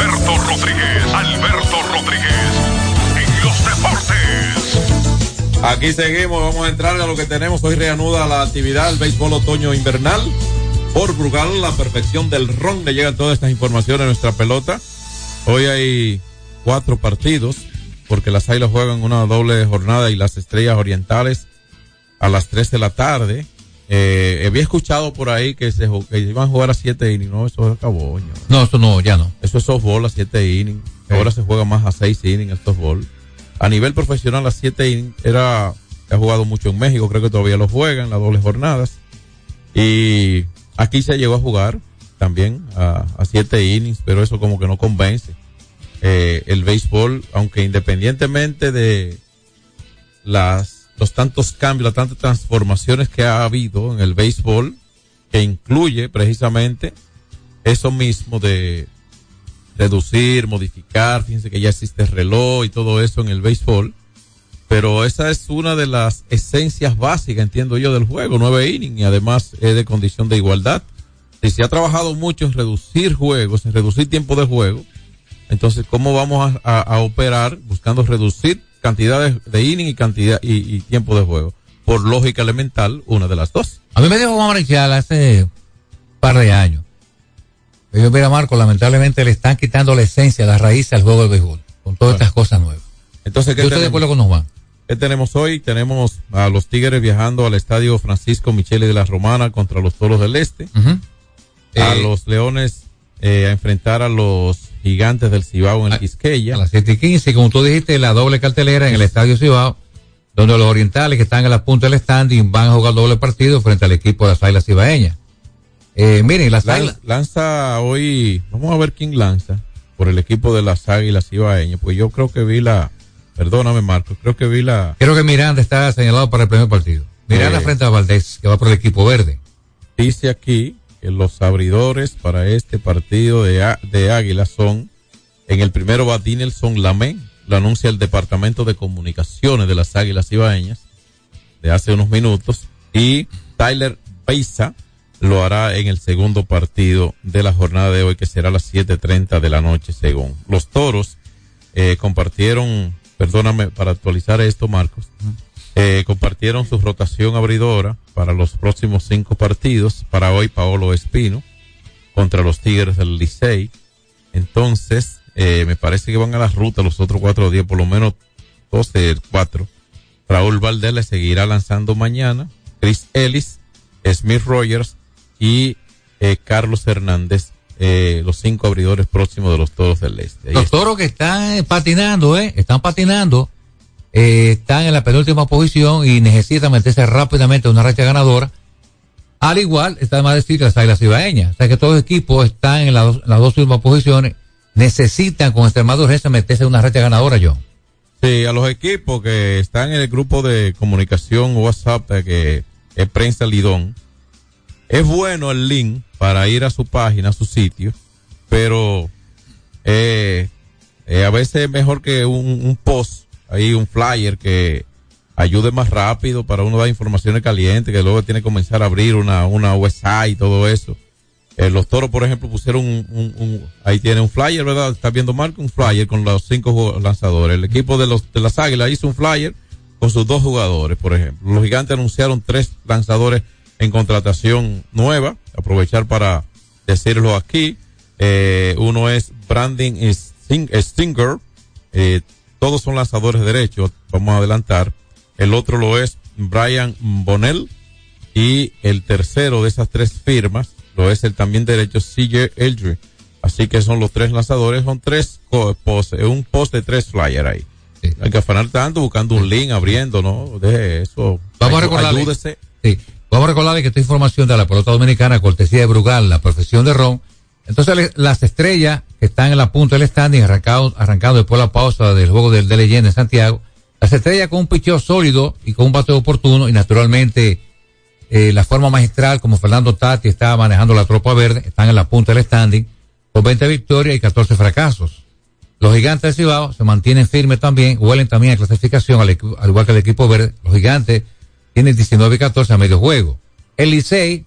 Alberto Rodríguez, Alberto Rodríguez, en los deportes.
Aquí seguimos, vamos a entrar a lo que tenemos. Hoy reanuda la actividad del béisbol otoño invernal. Por Brugal, la perfección del ron, le llegan todas estas informaciones a nuestra pelota. Hoy hay cuatro partidos, porque las Águilas juegan una doble jornada y las Estrellas Orientales a las 3 de la tarde. Eh, había escuchado por ahí que se que iban a jugar a 7 innings. No, eso acabó. ño.
No, eso no, ya no.
Eso es softball a 7 innings. Ahora se juega más a 6 innings el softball. A nivel profesional a 7 innings era, ha jugado mucho en México, creo que todavía lo juegan, las dobles jornadas. Y aquí se llegó a jugar también a, a 7 innings, pero eso como que no convence. Eh, el béisbol, aunque independientemente de las los tantos cambios, las tantas transformaciones que ha habido en el béisbol, que incluye precisamente eso mismo de reducir, modificar, fíjense que ya existe reloj y todo eso en el béisbol, pero esa es una de las esencias básicas, entiendo yo, del juego, nueve innings y además es de condición de igualdad. Si se ha trabajado mucho en reducir juegos, en reducir tiempo de juego, entonces, ¿cómo vamos a operar buscando reducir cantidades de inning y cantidad y, y tiempo de juego? Por lógica elemental, una de las dos.
A mí me dijo Juan Marichal hace un par de años. que Yo, mira, Marco, lamentablemente le están quitando la esencia, la raíz al juego del béisbol, con todas estas cosas nuevas.
Entonces, ¿qué
Yo estoy de acuerdo con Juan.
¿Qué tenemos hoy? Tenemos a los Tigres viajando al estadio Francisco Michele de la Romana contra los Toros del Este. A
Eh,
los Leones eh, a enfrentar a los Gigantes del Cibao en el Quisqueya.
A las 7 y 15, como tú dijiste, la doble cartelera en el Estadio Cibao, donde los orientales que están en la punta del standing van a jugar doble partido frente al equipo de las Águilas Cibaeñas. Eh, miren, las
Lan- lanza hoy, vamos a ver quién lanza por el equipo de las Águilas Cibaeñas, pues yo creo que vi la, perdóname Marcos, creo que vi la,
creo que Miranda está señalado para el primer partido. Miranda
Eh.
frente a Valdés, que va por el equipo verde.
dice aquí los abridores para este partido de, de Águilas son, en el primero va Dinelson Lamé, lo anuncia el Departamento de Comunicaciones de las Águilas Ibaeñas de hace unos minutos y Tyler Beisa lo hará en el segundo partido de la jornada de hoy que será a las 7.30 de la noche según. Los Toros eh, compartieron, perdóname para actualizar esto Marcos, eh, compartieron su rotación abridora para los próximos cinco partidos. Para hoy Paolo Espino contra los Tigres del Licey. Entonces, eh, me parece que van a la ruta los otros cuatro días, por lo menos 12, cuatro. Raúl Valdés le seguirá lanzando mañana. Chris Ellis, Smith Rogers y eh, Carlos Hernández, eh, los cinco abridores próximos de los Toros del Este.
Los toros que están eh, patinando, ¿eh? Están patinando, eh, están en la penúltima posición y necesitan meterse rápidamente en una racha ganadora. Al igual, está más decir que las Águilas. O sea que todos los equipos están en las dos, últimas posiciones. Necesitan con extremada urgencia meterse en una racha ganadora, John.
Sí, a los equipos que están en el grupo de comunicación WhatsApp eh, que es Prensa Lidón, es bueno el link para ir a su página, a su sitio, pero eh, a veces es mejor que un post, ahí un flyer que ayude más rápido para uno dar informaciones calientes, que luego tiene que comenzar a abrir una, una website y todo eso. Eh, los toros, por ejemplo, pusieron un, ahí tiene un flyer, ¿verdad? Está viendo Marco, un flyer con los cinco lanzadores. El equipo de los, de las águilas hizo un flyer con sus dos jugadores, por ejemplo. Los gigantes anunciaron tres lanzadores en contratación nueva. Aprovechar para decirlo aquí. Eh, uno es Brandon Sting- Stinger. Eh, todos son lanzadores derechos. Vamos a adelantar. El otro lo es Brian Bonnell. Y el tercero de esas tres firmas lo es el también derecho CJ Eldry. Así que son los tres lanzadores, son tres post, un post de tres flyers ahí. Hay que afanar tanto buscando un link, abriendo, ¿no? Deje eso.
Vamos a recordarle, sí, vamos a recordarle que esta información de la pelota dominicana, cortesía de Brugal, la profesión de Ron. Entonces, las estrellas que están en la punta del standing, arrancado, arrancado después de la pausa del juego del de leyenda en Santiago, las estrellas con un picheo sólido y con un bateo oportuno y naturalmente eh, la forma magistral como Fernando Tati estaba manejando la tropa verde, están en la punta del standing, con 20 victorias y 14 fracasos. Los gigantes del Cibao se mantienen firmes también, huelen también a clasificación al, al igual que el equipo verde. Los gigantes tienen 19 y 14 a medio juego. El Licey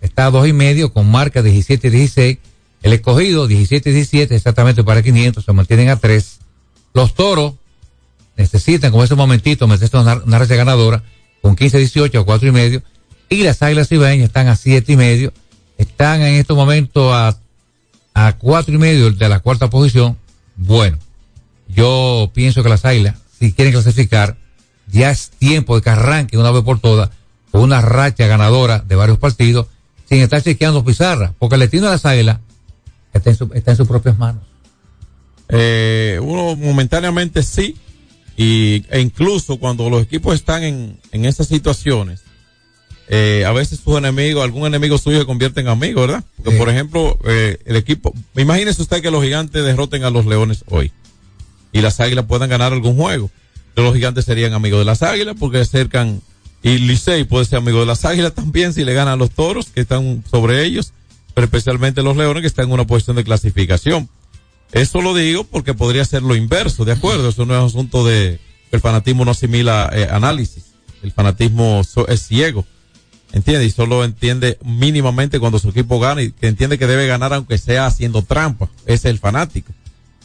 está a dos y medio con marca 17 y 16. El escogido 17 y 17 exactamente para 500 se mantienen a 3. Los toros necesitan como ese momentito meterse una, racha ganadora con 15 18 a 4 y medio. Y las águilas ibaeñas están a 7 y medio. Están en estos momentos a, a 4 y medio de la cuarta posición. Bueno, yo pienso que las águilas, si quieren clasificar, ya es tiempo de que arranquen una vez por todas con una racha ganadora de varios partidos sin estar chequeando pizarra, porque el destino de las águilas está en, su- está en sus propias manos.
Eh, uno momentáneamente sí, y, e incluso cuando los equipos están en, en esas situaciones, eh, a veces sus enemigos, algún enemigo suyo se convierte en amigo, ¿verdad? Porque, por ejemplo, eh, el equipo, imagínese usted que los gigantes derroten a los leones hoy y las águilas puedan ganar algún juego. Los gigantes serían amigos de las águilas porque acercan, y Licey puede ser amigo de las águilas también si le ganan a los toros que están sobre ellos, pero especialmente los leones que están en una posición de clasificación. Eso lo digo porque podría ser lo inverso, ¿de acuerdo? Eso no es asunto de el fanatismo no asimila eh, análisis. El fanatismo es ciego. ¿Entiende? Y solo entiende mínimamente cuando su equipo gana y que entiende que debe ganar aunque sea haciendo trampa. Ese es el fanático.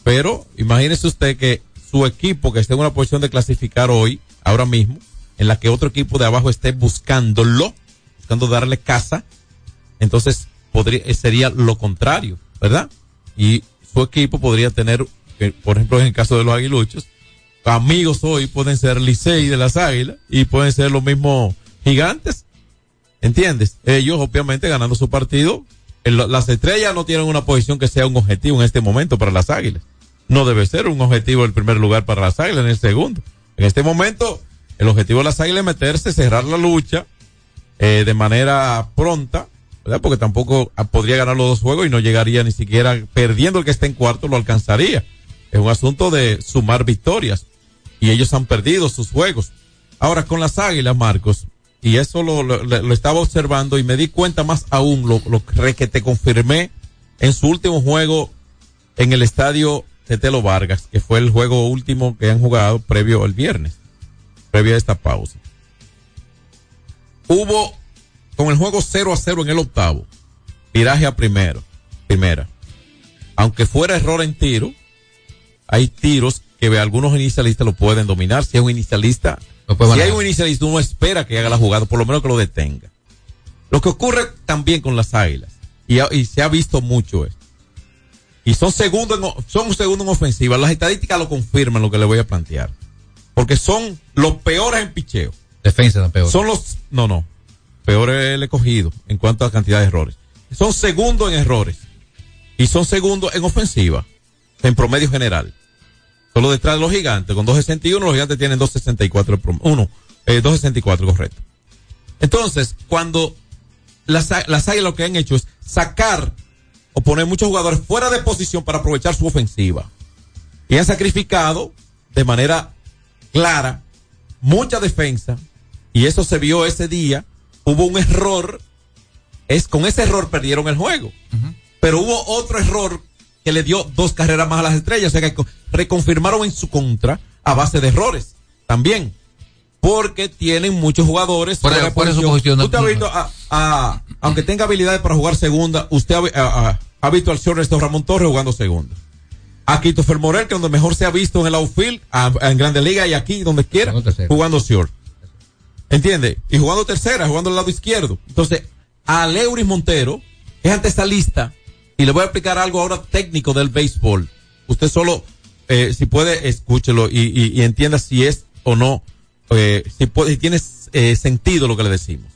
Pero imagínese usted que su equipo que esté en una posición de clasificar hoy, ahora mismo, en la que otro equipo de abajo esté buscándolo, buscando darle casa, entonces eh, sería lo contrario, ¿verdad? Y su equipo podría tener, eh, por ejemplo, en el caso de los aguiluchos, amigos hoy pueden ser Licey de las Águilas y pueden ser los mismos gigantes. ¿Entiendes? Ellos obviamente ganando su partido. las estrellas no tienen una posición que sea un objetivo en este momento para las Águilas. No debe ser un objetivo el primer lugar para las Águilas en el segundo. En este momento, el objetivo de las Águilas es meterse, cerrar la lucha eh, de manera pronta, Porque tampoco ah, podría ganar los dos juegos y no llegaría ni siquiera perdiendo el que esté en cuarto, lo alcanzaría. Es un asunto de sumar victorias. Y ellos han perdido sus juegos. Ahora, con las águilas, Marcos, y eso lo, lo- estaba observando y me di cuenta más aún, lo, lo que te confirmé en su último juego en el estadio Tetelo Vargas, que fue el juego último que han jugado previo el viernes, previo a esta pausa. Hubo con el juego 0 a 0 en el octavo, viraje a primero, primera. Aunque fuera error en tiro, hay tiros que algunos inicialistas lo pueden dominar. Si es un inicialista, si hay un inicialista, uno espera que haga la jugada, por lo menos que lo detenga. Lo que ocurre también con las águilas, y, y se ha visto mucho esto, y son segundos en, son segundo en ofensiva. Las estadísticas lo confirman lo que le voy a plantear. Porque son los peores en picheo.
Defensa no peor.
Son los, no, no. Peor el escogido en cuanto a cantidad de errores. Son segundos en errores. Y son segundos en ofensiva. En promedio general. Solo detrás de los gigantes. Con 2.61, los gigantes tienen 2.64 Uno, eh, 2.64, correcto. Entonces, cuando las, las águilas lo que han hecho es sacar o poner muchos jugadores fuera de posición para aprovechar su ofensiva. Y han sacrificado de manera clara mucha defensa. Y eso se vio ese día. Hubo un error. Es, con ese error perdieron el juego. Pero hubo otro error que le dio dos carreras más a las estrellas. O sea que reconfirmaron en su contra a base de errores. También. Porque tienen muchos jugadores.
Por,
de
por eso
posición.
posición
Usted ha visto a- a- aunque tenga habilidades para jugar segunda, usted ha, a- ha visto al señor Néstor Ramón Torres jugando segunda. A Christopher Morel, que donde mejor se ha visto en el outfield, a- a- en Grande Liga y aquí, donde quiera, jugando short. ¿Entiende? Y jugando tercera, jugando al lado izquierdo. Entonces, a Leuris Montero, es ante esta lista, y le voy a explicar algo ahora técnico del béisbol. Usted solo, eh, si puede, escúchelo y, entienda si es o no, eh, si, puede, si tiene eh, sentido lo que le decimos.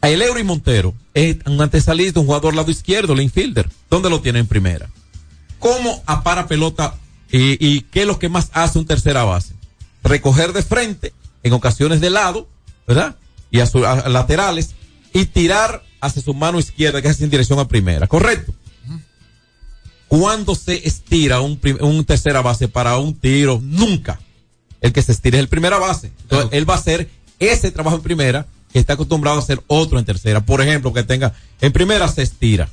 A Leuris Montero es un antesalista, un jugador lado izquierdo, el infielder. ¿Dónde lo tiene en primera? ¿Cómo apara pelota y, y qué es lo que más hace un tercera base? Recoger de frente, en ocasiones de lado, ¿verdad? Y a sus laterales, y tirar hacia su mano izquierda, que es en dirección a primera, ¿correcto? ¿Cuándo se estira un, un tercera base para un tiro? Nunca. El que se estira es el primera base. Entonces, él va a hacer ese trabajo en primera que está acostumbrado a hacer otro en tercera. Por ejemplo, que tenga, en primera se estira.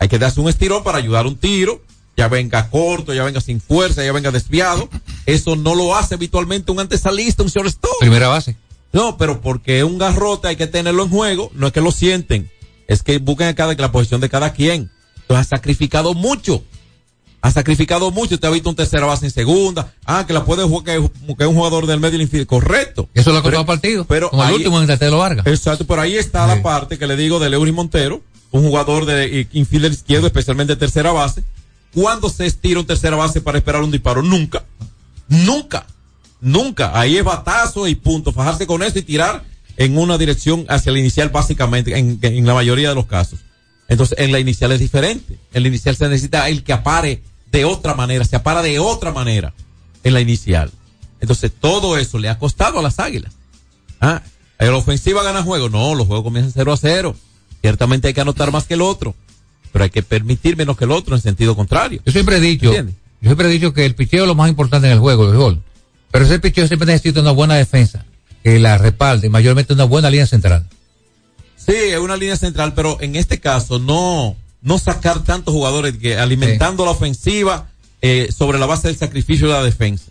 Hay que darse un estirón para ayudar a un tiro, ya venga corto, ya venga sin fuerza, ya venga desviado. Eso no lo hace habitualmente un antesalista, un shortstop.
Primera base.
No, pero porque un garrote hay que tenerlo en juego, no es que lo sienten, es que busquen a cada, la posición de cada quien. Entonces ha sacrificado mucho. Ha sacrificado mucho. Usted ha visto un tercera base en segunda. Ah, que la puede jugar que, que es un jugador del medio del infiel. Correcto.
Eso lo ha costado partido.
Pero
como el
ahí-
último en Tetelo Vargas.
Exacto, pero ahí está la parte que le digo de Leury Montero, un jugador de eh, infielder izquierdo, especialmente tercera base. ¿Cuándo se estira un tercera base para esperar un disparo? Nunca. Nunca. Nunca. Ahí es batazo y punto. Fajarse con eso y tirar en una dirección hacia el inicial, básicamente, en, en la mayoría de los casos. Entonces, en la inicial es diferente. En la inicial se necesita el que apare de otra manera, se apara de otra manera en la inicial. Entonces, todo eso le ha costado a las águilas. Ah, ¿en la ofensiva gana juego? No, los juegos comienzan 0 a 0. Ciertamente hay que anotar más que el otro, pero hay que permitir menos que el otro en sentido contrario.
Yo siempre he dicho,
¿Entiendes?
yo siempre he dicho que el picheo es lo más importante en el juego, el gol. Pero ese picheo siempre necesita una buena defensa, que la respalde, mayormente una buena línea central.
Sí, es una línea central, pero en este caso no, no sacar tantos jugadores que alimentando la ofensiva eh, sobre la base del sacrificio de la defensa.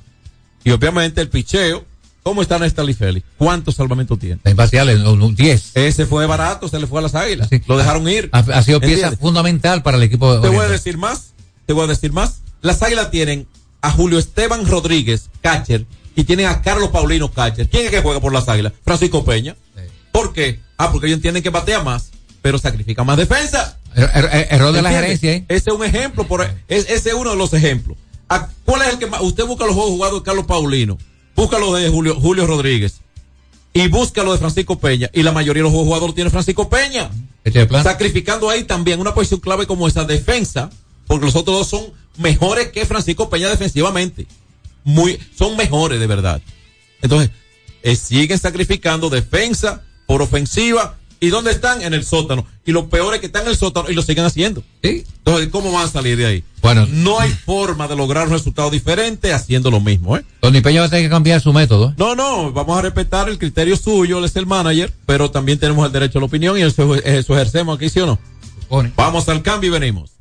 Y obviamente el picheo, ¿cómo está Néstor Félix? ¿Cuántos salvamentos tiene?
En parciales, un, un 10.
Ese fue barato, se le fue a las águilas. Lo dejaron ir.
Ha, ha sido pieza
¿Entiendes?
fundamental para el equipo.
Te voy a
oriental.
decir más, te voy a decir más. Las águilas tienen a Julio Esteban Rodríguez, catcher, y tienen a Carlos Paulino, catcher. ¿Quién es que juega por las águilas? Francisco Peña. ¿Por qué? Ah, porque ellos entienden que batea más, pero sacrifica más defensa.
Er- er- error de la gerencia, ¿eh?
Ese es un ejemplo, por, es- ese es uno de los ejemplos. ¿A ¿Cuál es el que más? Usted busca los juegos jugados de Carlos Paulino, busca los de Julio, Julio Rodríguez y busca los de Francisco Peña. Y la mayoría de los los tiene Francisco Peña.
Plan.
Sacrificando ahí también una posición clave como esa defensa, porque los otros dos son mejores que Francisco Peña defensivamente. Muy, son mejores de verdad. Entonces, eh, siguen sacrificando defensa por ofensiva. ¿Y dónde están? En el sótano. Y lo peor es que están en el sótano y lo siguen haciendo.
Sí.
Entonces, ¿cómo van a salir de ahí?
Bueno.
No hay forma de lograr un resultado diferente haciendo lo mismo, ¿eh?
Tony Peña va a tener que cambiar su método. ¿eh?
No, no, vamos a respetar el criterio suyo, él es el manager, pero también tenemos el derecho a la opinión y eso, eso ejercemos aquí, ¿sí o no? Vamos al cambio y venimos.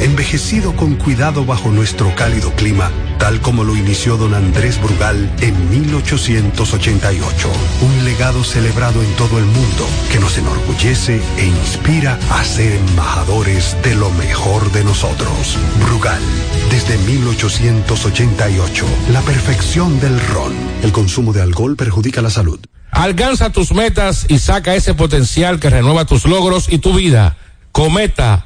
envejecido con cuidado bajo nuestro cálido clima, tal como lo inició don Andrés Brugal en 1888. Un legado celebrado en todo el mundo que nos enorgullece e inspira a ser embajadores de lo mejor de nosotros. Brugal, desde 1888, la perfección del ron. El consumo de alcohol perjudica la salud.
Alcanza tus metas y saca ese potencial que renueva tus logros y tu vida. Cometa,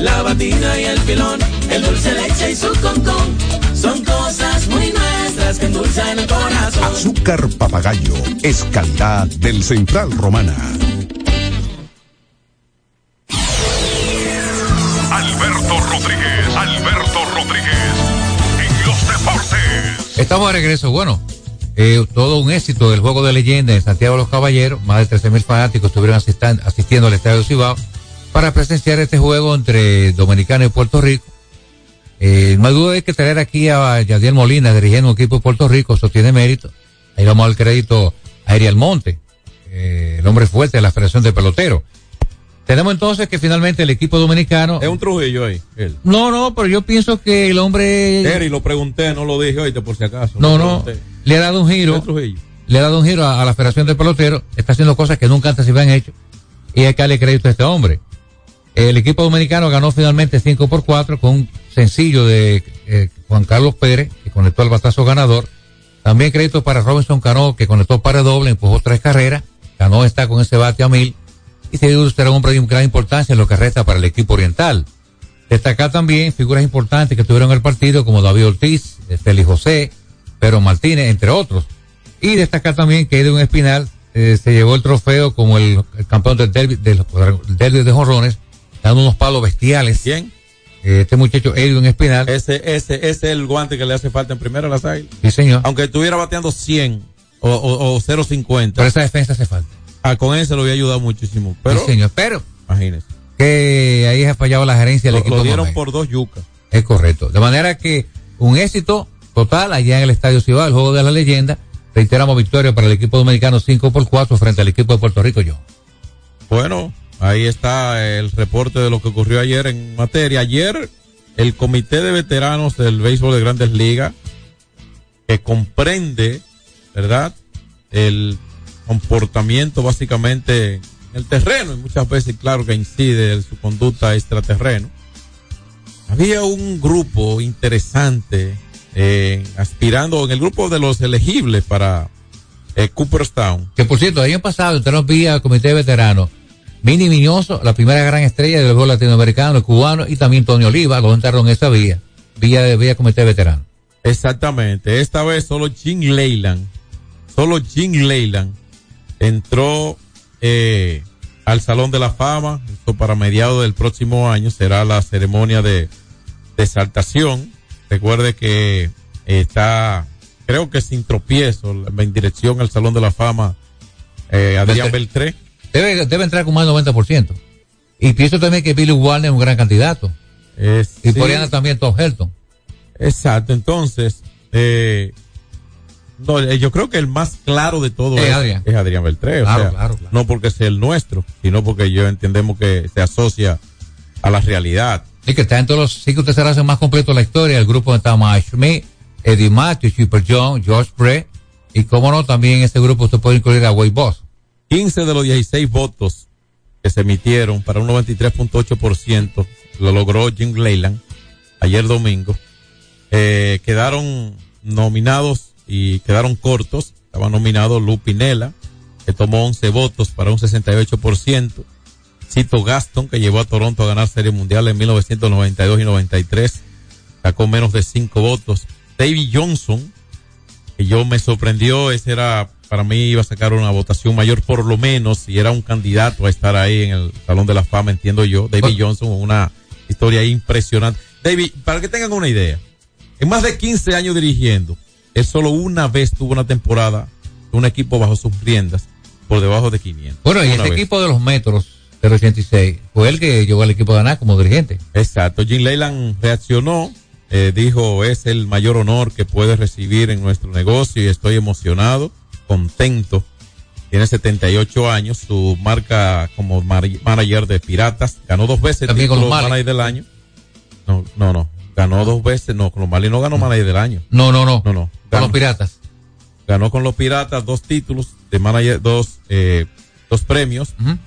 la batida y el pilón, el dulce leche y su concón. Son cosas muy nuestras que endulzan el corazón.
Azúcar papagayo es calidad del Central Romana.
Alberto Rodríguez, Alberto Rodríguez, en los deportes.
Estamos de regreso. Bueno, eh, todo un éxito del juego de leyenda en Santiago de los Caballeros. Más de 13 mil fanáticos estuvieron asistan- asistiendo al Estadio Cibao para presenciar este juego entre Dominicana y Puerto Rico. Eh, no hay duda de que traer aquí a Yadiel Molina dirigiendo un equipo de Puerto Rico, eso tiene mérito. Ahí vamos al crédito a Ariel Monte, eh, el hombre fuerte de la Federación de Pelotero. Tenemos entonces que finalmente el equipo dominicano.
Es un Trujillo ahí, él.
No, no, pero yo pienso que el hombre.
Eri, lo pregunté, no lo dije ahorita por si acaso.
No, no. Le ha dado un giro. Le ha dado un giro a, a la Federación de Pelotero. Está haciendo cosas que nunca antes se habían hecho. Y hay que darle crédito a este hombre. El equipo dominicano ganó finalmente 5 por 4 con un sencillo de eh, Juan Carlos Pérez, que conectó al batazo ganador. También crédito para Robinson Cano, que conectó para doble, empujó tres carreras. Cano está con ese bate a mil. Y se dio será un hombre de gran importancia en lo que resta para el equipo oriental. Destacar también figuras importantes que tuvieron el partido, como David Ortiz, Félix José, Pedro Martínez, entre otros. Y destacar también que Edwin Espinal eh, se llevó el trofeo como el, el campeón del derby, del derby de jonrones, dando unos palos bestiales.
¿Quién?
Eh, este muchacho Edwin Espinal.
Ese, ese, ese es el guante que le hace falta en primero a las águilas.
Sí, señor.
Aunque estuviera bateando 100 o, o, o 0.50.
Pero esa defensa hace falta.
Ah, con ese lo había ayudado muchísimo. Pero,
sí, señor. Pero,
imagínese.
que ahí ha fallado la gerencia del
Lo,
equipo.
lo dieron por dos yucas.
Es correcto. De manera que un éxito total allá en el Estadio Cibao, el juego de la leyenda. Reiteramos victoria para el equipo dominicano 5 por 4 frente al equipo de Puerto Rico, yo.
Bueno, ahí está el reporte de lo que ocurrió ayer en materia. Ayer, el Comité de Veteranos del Béisbol de Grandes Ligas, que comprende, ¿verdad? El comportamiento básicamente en el terreno y muchas veces, claro, que incide en su conducta extraterreno. Había un grupo interesante eh, aspirando en el grupo de los elegibles para eh, Cooperstown.
Que por cierto, el año pasado entraron vía Comité de Veteranos. Mini Miñoso, la primera gran estrella del gol latinoamericano, el cubano, y también Tony Oliva, lo entraron en esa vía, vía de vía Comité de Veteranos.
Exactamente. Esta vez solo Jim Leyland, solo Jim Leyland entró eh, al Salón de la Fama. Esto para mediados del próximo año será la ceremonia de, de exaltación. Recuerde que está, creo que sin tropiezo, en dirección al Salón de la Fama, eh, Adrián
Beltré.
Beltré.
Debe, debe entrar con más del 90%. Y pienso también que Billy Warner es un gran candidato.
Es-
Y
sí.
por ahí anda también Tom Helton.
Exacto, entonces, eh, no, eh, yo creo que el más claro de todo
Es
es,
Adrián.
es Adrián Beltré. o
Claro,
sea,
claro, claro.
No porque sea el nuestro, sino porque yo entendemos que se asocia a la realidad.
Y que está en todos los sí se hace más completo la historia. El grupo está Mike Schmidt, Eddie Matthews, Super John, George Bray. Y cómo no, también en ese grupo usted puede incluir a Wade Boss.
15 de los 16 votos que se emitieron para un 93.8% lo logró Jim Leyland ayer domingo. Eh, quedaron nominados y quedaron cortos. Estaba nominado Lu Pinella, que tomó 11 votos para un 68%. Cito Gaston, que llevó a Toronto a ganar Serie Mundial en 1992 y 93, sacó menos de 5 votos. David Johnson, que yo me sorprendió, ese era, para mí iba a sacar una votación mayor por lo menos, y era un candidato a estar ahí en el Salón de la Fama, entiendo yo. David Johnson, una historia impresionante. David, para que tengan una idea, en más de 15 años dirigiendo, él solo una vez tuvo una temporada, un equipo bajo sus riendas, por debajo de 500.
Bueno, y ese
vez.
equipo de los metros del 86 fue el que llevó al equipo a ganar como dirigente.
Exacto. Jim Leyland reaccionó, eh, dijo, es el mayor honor que puede recibir en nuestro negocio y estoy emocionado, contento. Tiene 78 años, su marca como manager de Piratas, ganó dos veces el
También con
título
los Marlins.
manager del año. No, no, no, ganó dos veces, no, con los Marlins no ganó manager del año.
No, no, no.
No, no.
Con
Ganó-
los piratas.
ganó con los Piratas dos títulos de manager, dos, eh, dos premios
Ujú.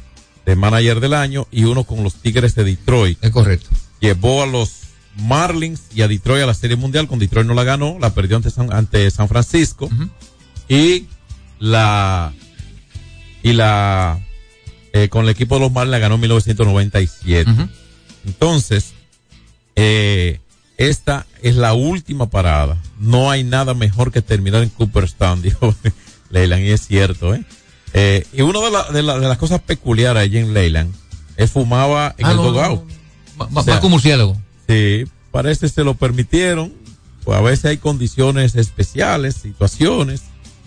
de manager del año y uno con los Tigres de Detroit.
Es correcto.
Llevó a los Marlins y a Detroit a la Serie Mundial. Con Detroit no la ganó, la perdió ante San, ante San Francisco. Y la y la eh, con el equipo de los Marlins la ganó en 1997.
Ujú.
Entonces, eh, esta es la última parada. No hay nada mejor que terminar en Cooperstown, dijo Leyland, y es cierto, ¿eh? Eh, y una de, la- de la- de las cosas peculiares de Jim Leyland es fumaba en
Ah,
el
no,
dugout.
no, no.
O sea,
Más como murciélago.
Sí, parece se lo permitieron. Pues a veces hay condiciones especiales, situaciones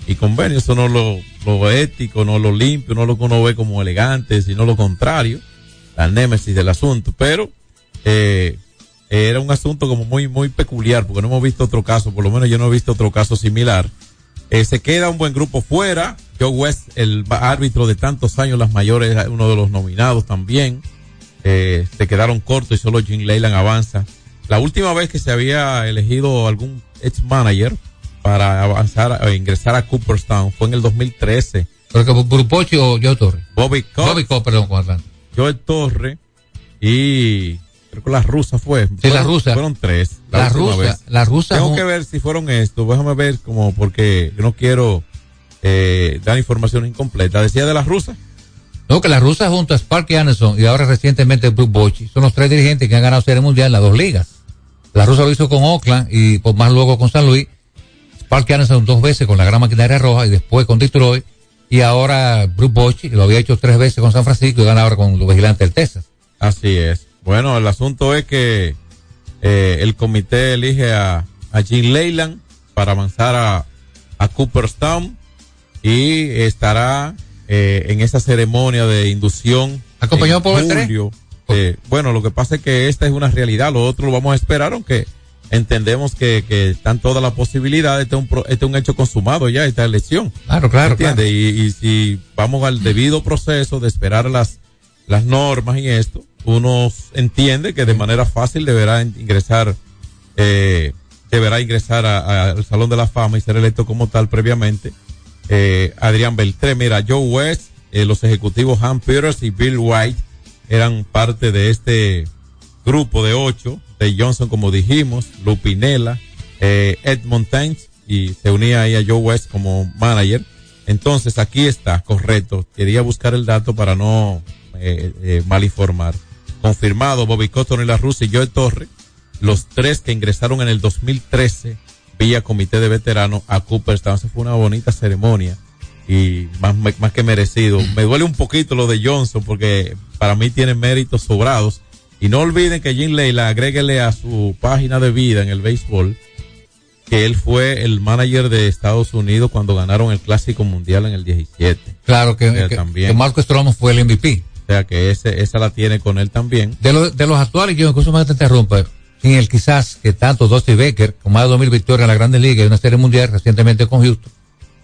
y convenios. Eso no lo, lo ético, no lo limpio, no lo que uno ve como elegante, sino lo contrario, la némesis del asunto. Pero eh, era un asunto como muy, muy peculiar, porque no hemos visto otro caso, por lo menos yo no he visto otro caso similar. Eh, se queda un buen grupo fuera. Joe West, el árbitro de tantos años, las mayores, uno de los nominados también. Eh, se quedaron cortos y solo Jim Leyland avanza. La última vez que se había elegido algún ex manager para avanzar o ingresar a Cooperstown fue en el 2013.
Pero que Brupochi o Joe Torres.
Bobby Cox,
Bobby perdón, con Atlanta.
Torre y creo que la rusa fue.
Sí, la
Fueron-
rusa.
Fueron tres.
La
última
rusa,
vez.
la rusa.
Tengo que ver si fueron estos. Déjame ver como porque yo no quiero eh, dar información incompleta. Decía de la rusa.
No, que la rusa junto a Sparky Anderson y ahora recientemente Bruce Bochy son los tres dirigentes que han ganado Serie Mundial en las dos ligas. La rusa lo hizo con Oakland y por más luego con San Luis. Sparky Anderson dos veces con la gran maquinaria roja y después con Detroit. Y ahora Bruce que lo había hecho tres veces con San Francisco y gana ahora con los vigilantes del Texas.
Así es. Bueno, el asunto es que eh, el comité elige a, a Jim Leyland para avanzar a, a Cooperstown y estará eh, en esa ceremonia de inducción.
¿Acompañado por
julio. Eh, bueno, lo que pasa es que esta es una realidad, lo otro lo vamos a esperar, aunque entendemos que, que están todas las posibilidades, este es un, este es un hecho consumado ya, esta elección.
Claro, claro,
¿Entiendes? Y, y si vamos al debido proceso de esperar las, las normas y esto, uno entiende que de manera fácil deberá in- ingresar, eh, deberá ingresar a- a- al Salón de la Fama y ser electo como tal previamente. Eh, Adrián Beltré, mira, Joe West, eh, los ejecutivos Han Peters y Bill White eran parte de este grupo de ocho, de Johnson, como dijimos, Lupinella, eh, Ed Montaigne, y se unía ahí a Joe West como manager. Entonces, aquí está, correcto. Quería buscar el dato para no eh, eh, mal informar. Confirmado, Bobby Cotton y la Rusa y Joe Torre, los tres que ingresaron en el 2013 vía comité de veteranos a Cooperstown. Esa fue una bonita ceremonia y más, más que merecido. Me duele un poquito lo de Johnson porque para mí tiene méritos sobrados. Y no olviden que Jim Leila agréguele a su página de vida en el béisbol que él fue el manager de Estados Unidos cuando ganaron el Clásico Mundial en el 17.
Claro que,
O sea,
que,
también.
que Marco Stroman fue el MVP.
O sea que ese, esa la tiene con él también.
De, lo- de los actuales, yo incluso más que te interrumpa, sin el quizás que tanto Dusty Baker, con más de 2000 victorias en la Grandes Ligas y una serie mundial recientemente con Houston,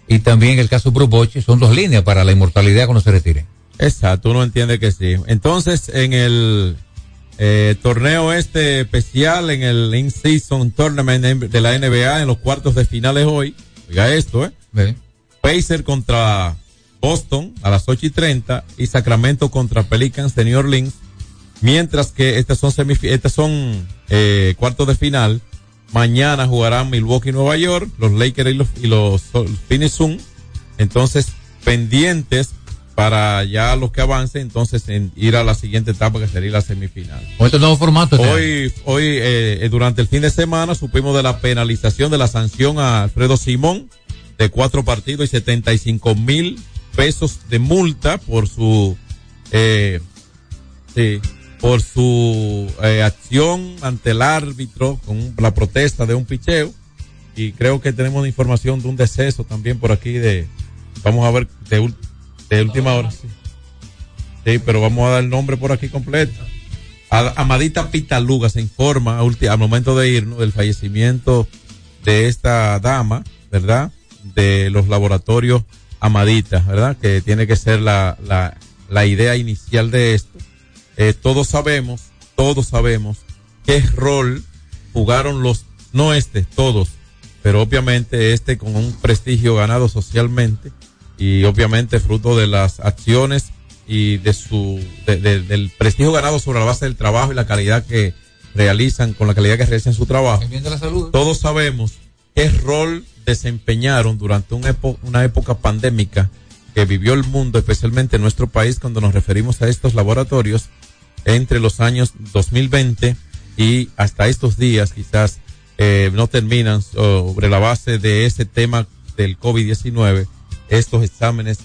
y también el caso Bruce Bochy, son dos líneas para la inmortalidad cuando se retiren.
Exacto, uno entiende que sí. Entonces, en el eh, torneo este especial, en el In-Season Tournament de la NBA, en los cuartos de finales hoy, oiga esto, ¿eh? Pacer contra Boston a las 8 y 30 y Sacramento contra Pelicans de New Orleans. Mientras que estas son estas son eh, cuartos de final. Mañana jugarán Milwaukee y Nueva York, los Lakers y los, y los Phoenix. Entonces, pendientes para ya los que avancen, entonces en ir a la siguiente etapa que sería la semifinal.
Con este nuevo formato. este
Hoy, hoy eh, durante el fin de semana supimos de la penalización de la sanción a Alfredo Simón de cuatro partidos y 75 mil pesos de multa por su eh, sí, por su eh, acción ante el árbitro con la protesta de un picheo y creo que tenemos información de un deceso también por aquí de vamos a ver de, de última hora sí. Pero vamos a dar el nombre por aquí completo. Amadita Pitaluga se informa al momento de irnos del fallecimiento de esta dama, ¿verdad? De los laboratorios Amadita, ¿verdad? Que tiene que ser la, la, la idea inicial de esto. Eh, todos sabemos, todos sabemos qué rol jugaron los, no este, todos, pero obviamente este con un prestigio ganado socialmente y obviamente fruto de las acciones y de su de- de- del prestigio ganado sobre la base del trabajo y la calidad que realizan con la calidad que realizan su trabajo. Todos sabemos qué rol desempeñaron durante una época pandémica que vivió el mundo, especialmente en nuestro país, cuando nos referimos a estos laboratorios entre los años 2020 y hasta estos días, quizás eh, no terminan sobre la base de ese tema del COVID-19, estos exámenes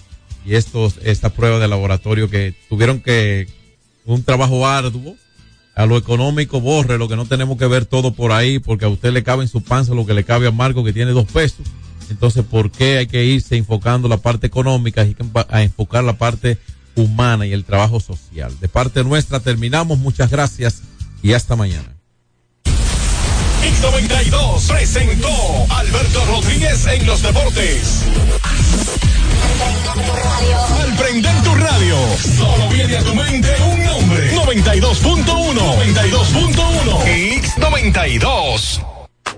y estos esta prueba de laboratorio que tuvieron que un trabajo arduo. A lo económico borre lo que no tenemos que ver todo por ahí porque a usted le cabe en su panza lo que le cabe a Marco que tiene dos pesos. Entonces por qué hay que irse enfocando la parte económica y a enfocar la parte humana y el trabajo social. De parte nuestra terminamos. Muchas gracias y hasta mañana.
X92 presentó Alberto Rodríguez en los deportes. Al prender tu radio, solo viene a tu mente un nombre. 92.1. 92.1. X92.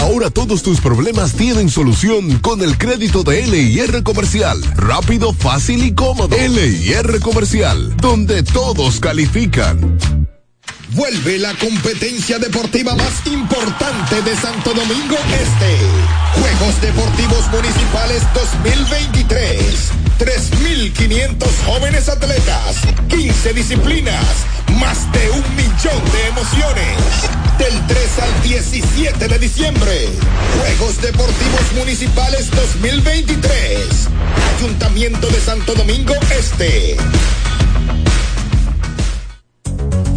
Ahora todos tus problemas tienen solución con el crédito de LIR Comercial. Rápido, fácil y cómodo. LIR Comercial, donde todos califican.
Vuelve la competencia deportiva más importante de Santo Domingo Este. Juegos Deportivos Municipales 2023. 3.500 jóvenes atletas, 15 disciplinas, más de un millón de emociones. Del 3 al 17 de diciembre. Juegos Deportivos Municipales 2023. Ayuntamiento de Santo Domingo Este.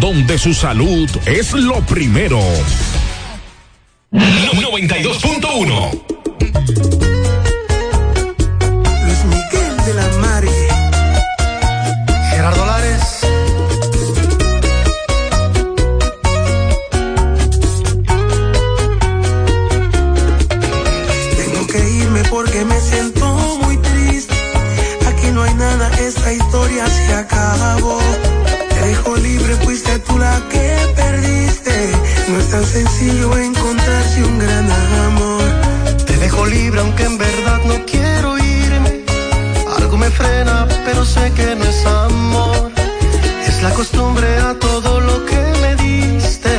donde su salud es lo primero.
92.1.
Luis Miguel de la Mari. Gerardo Lares. Tengo que irme porque me siento película que perdiste. No es tan sencillo encontrarse un gran amor.
Te dejo libre aunque en verdad no quiero irme. Algo me frena, pero sé que no es amor. Es la costumbre a todo lo que me diste.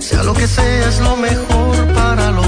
Sea lo que sea, es lo mejor para los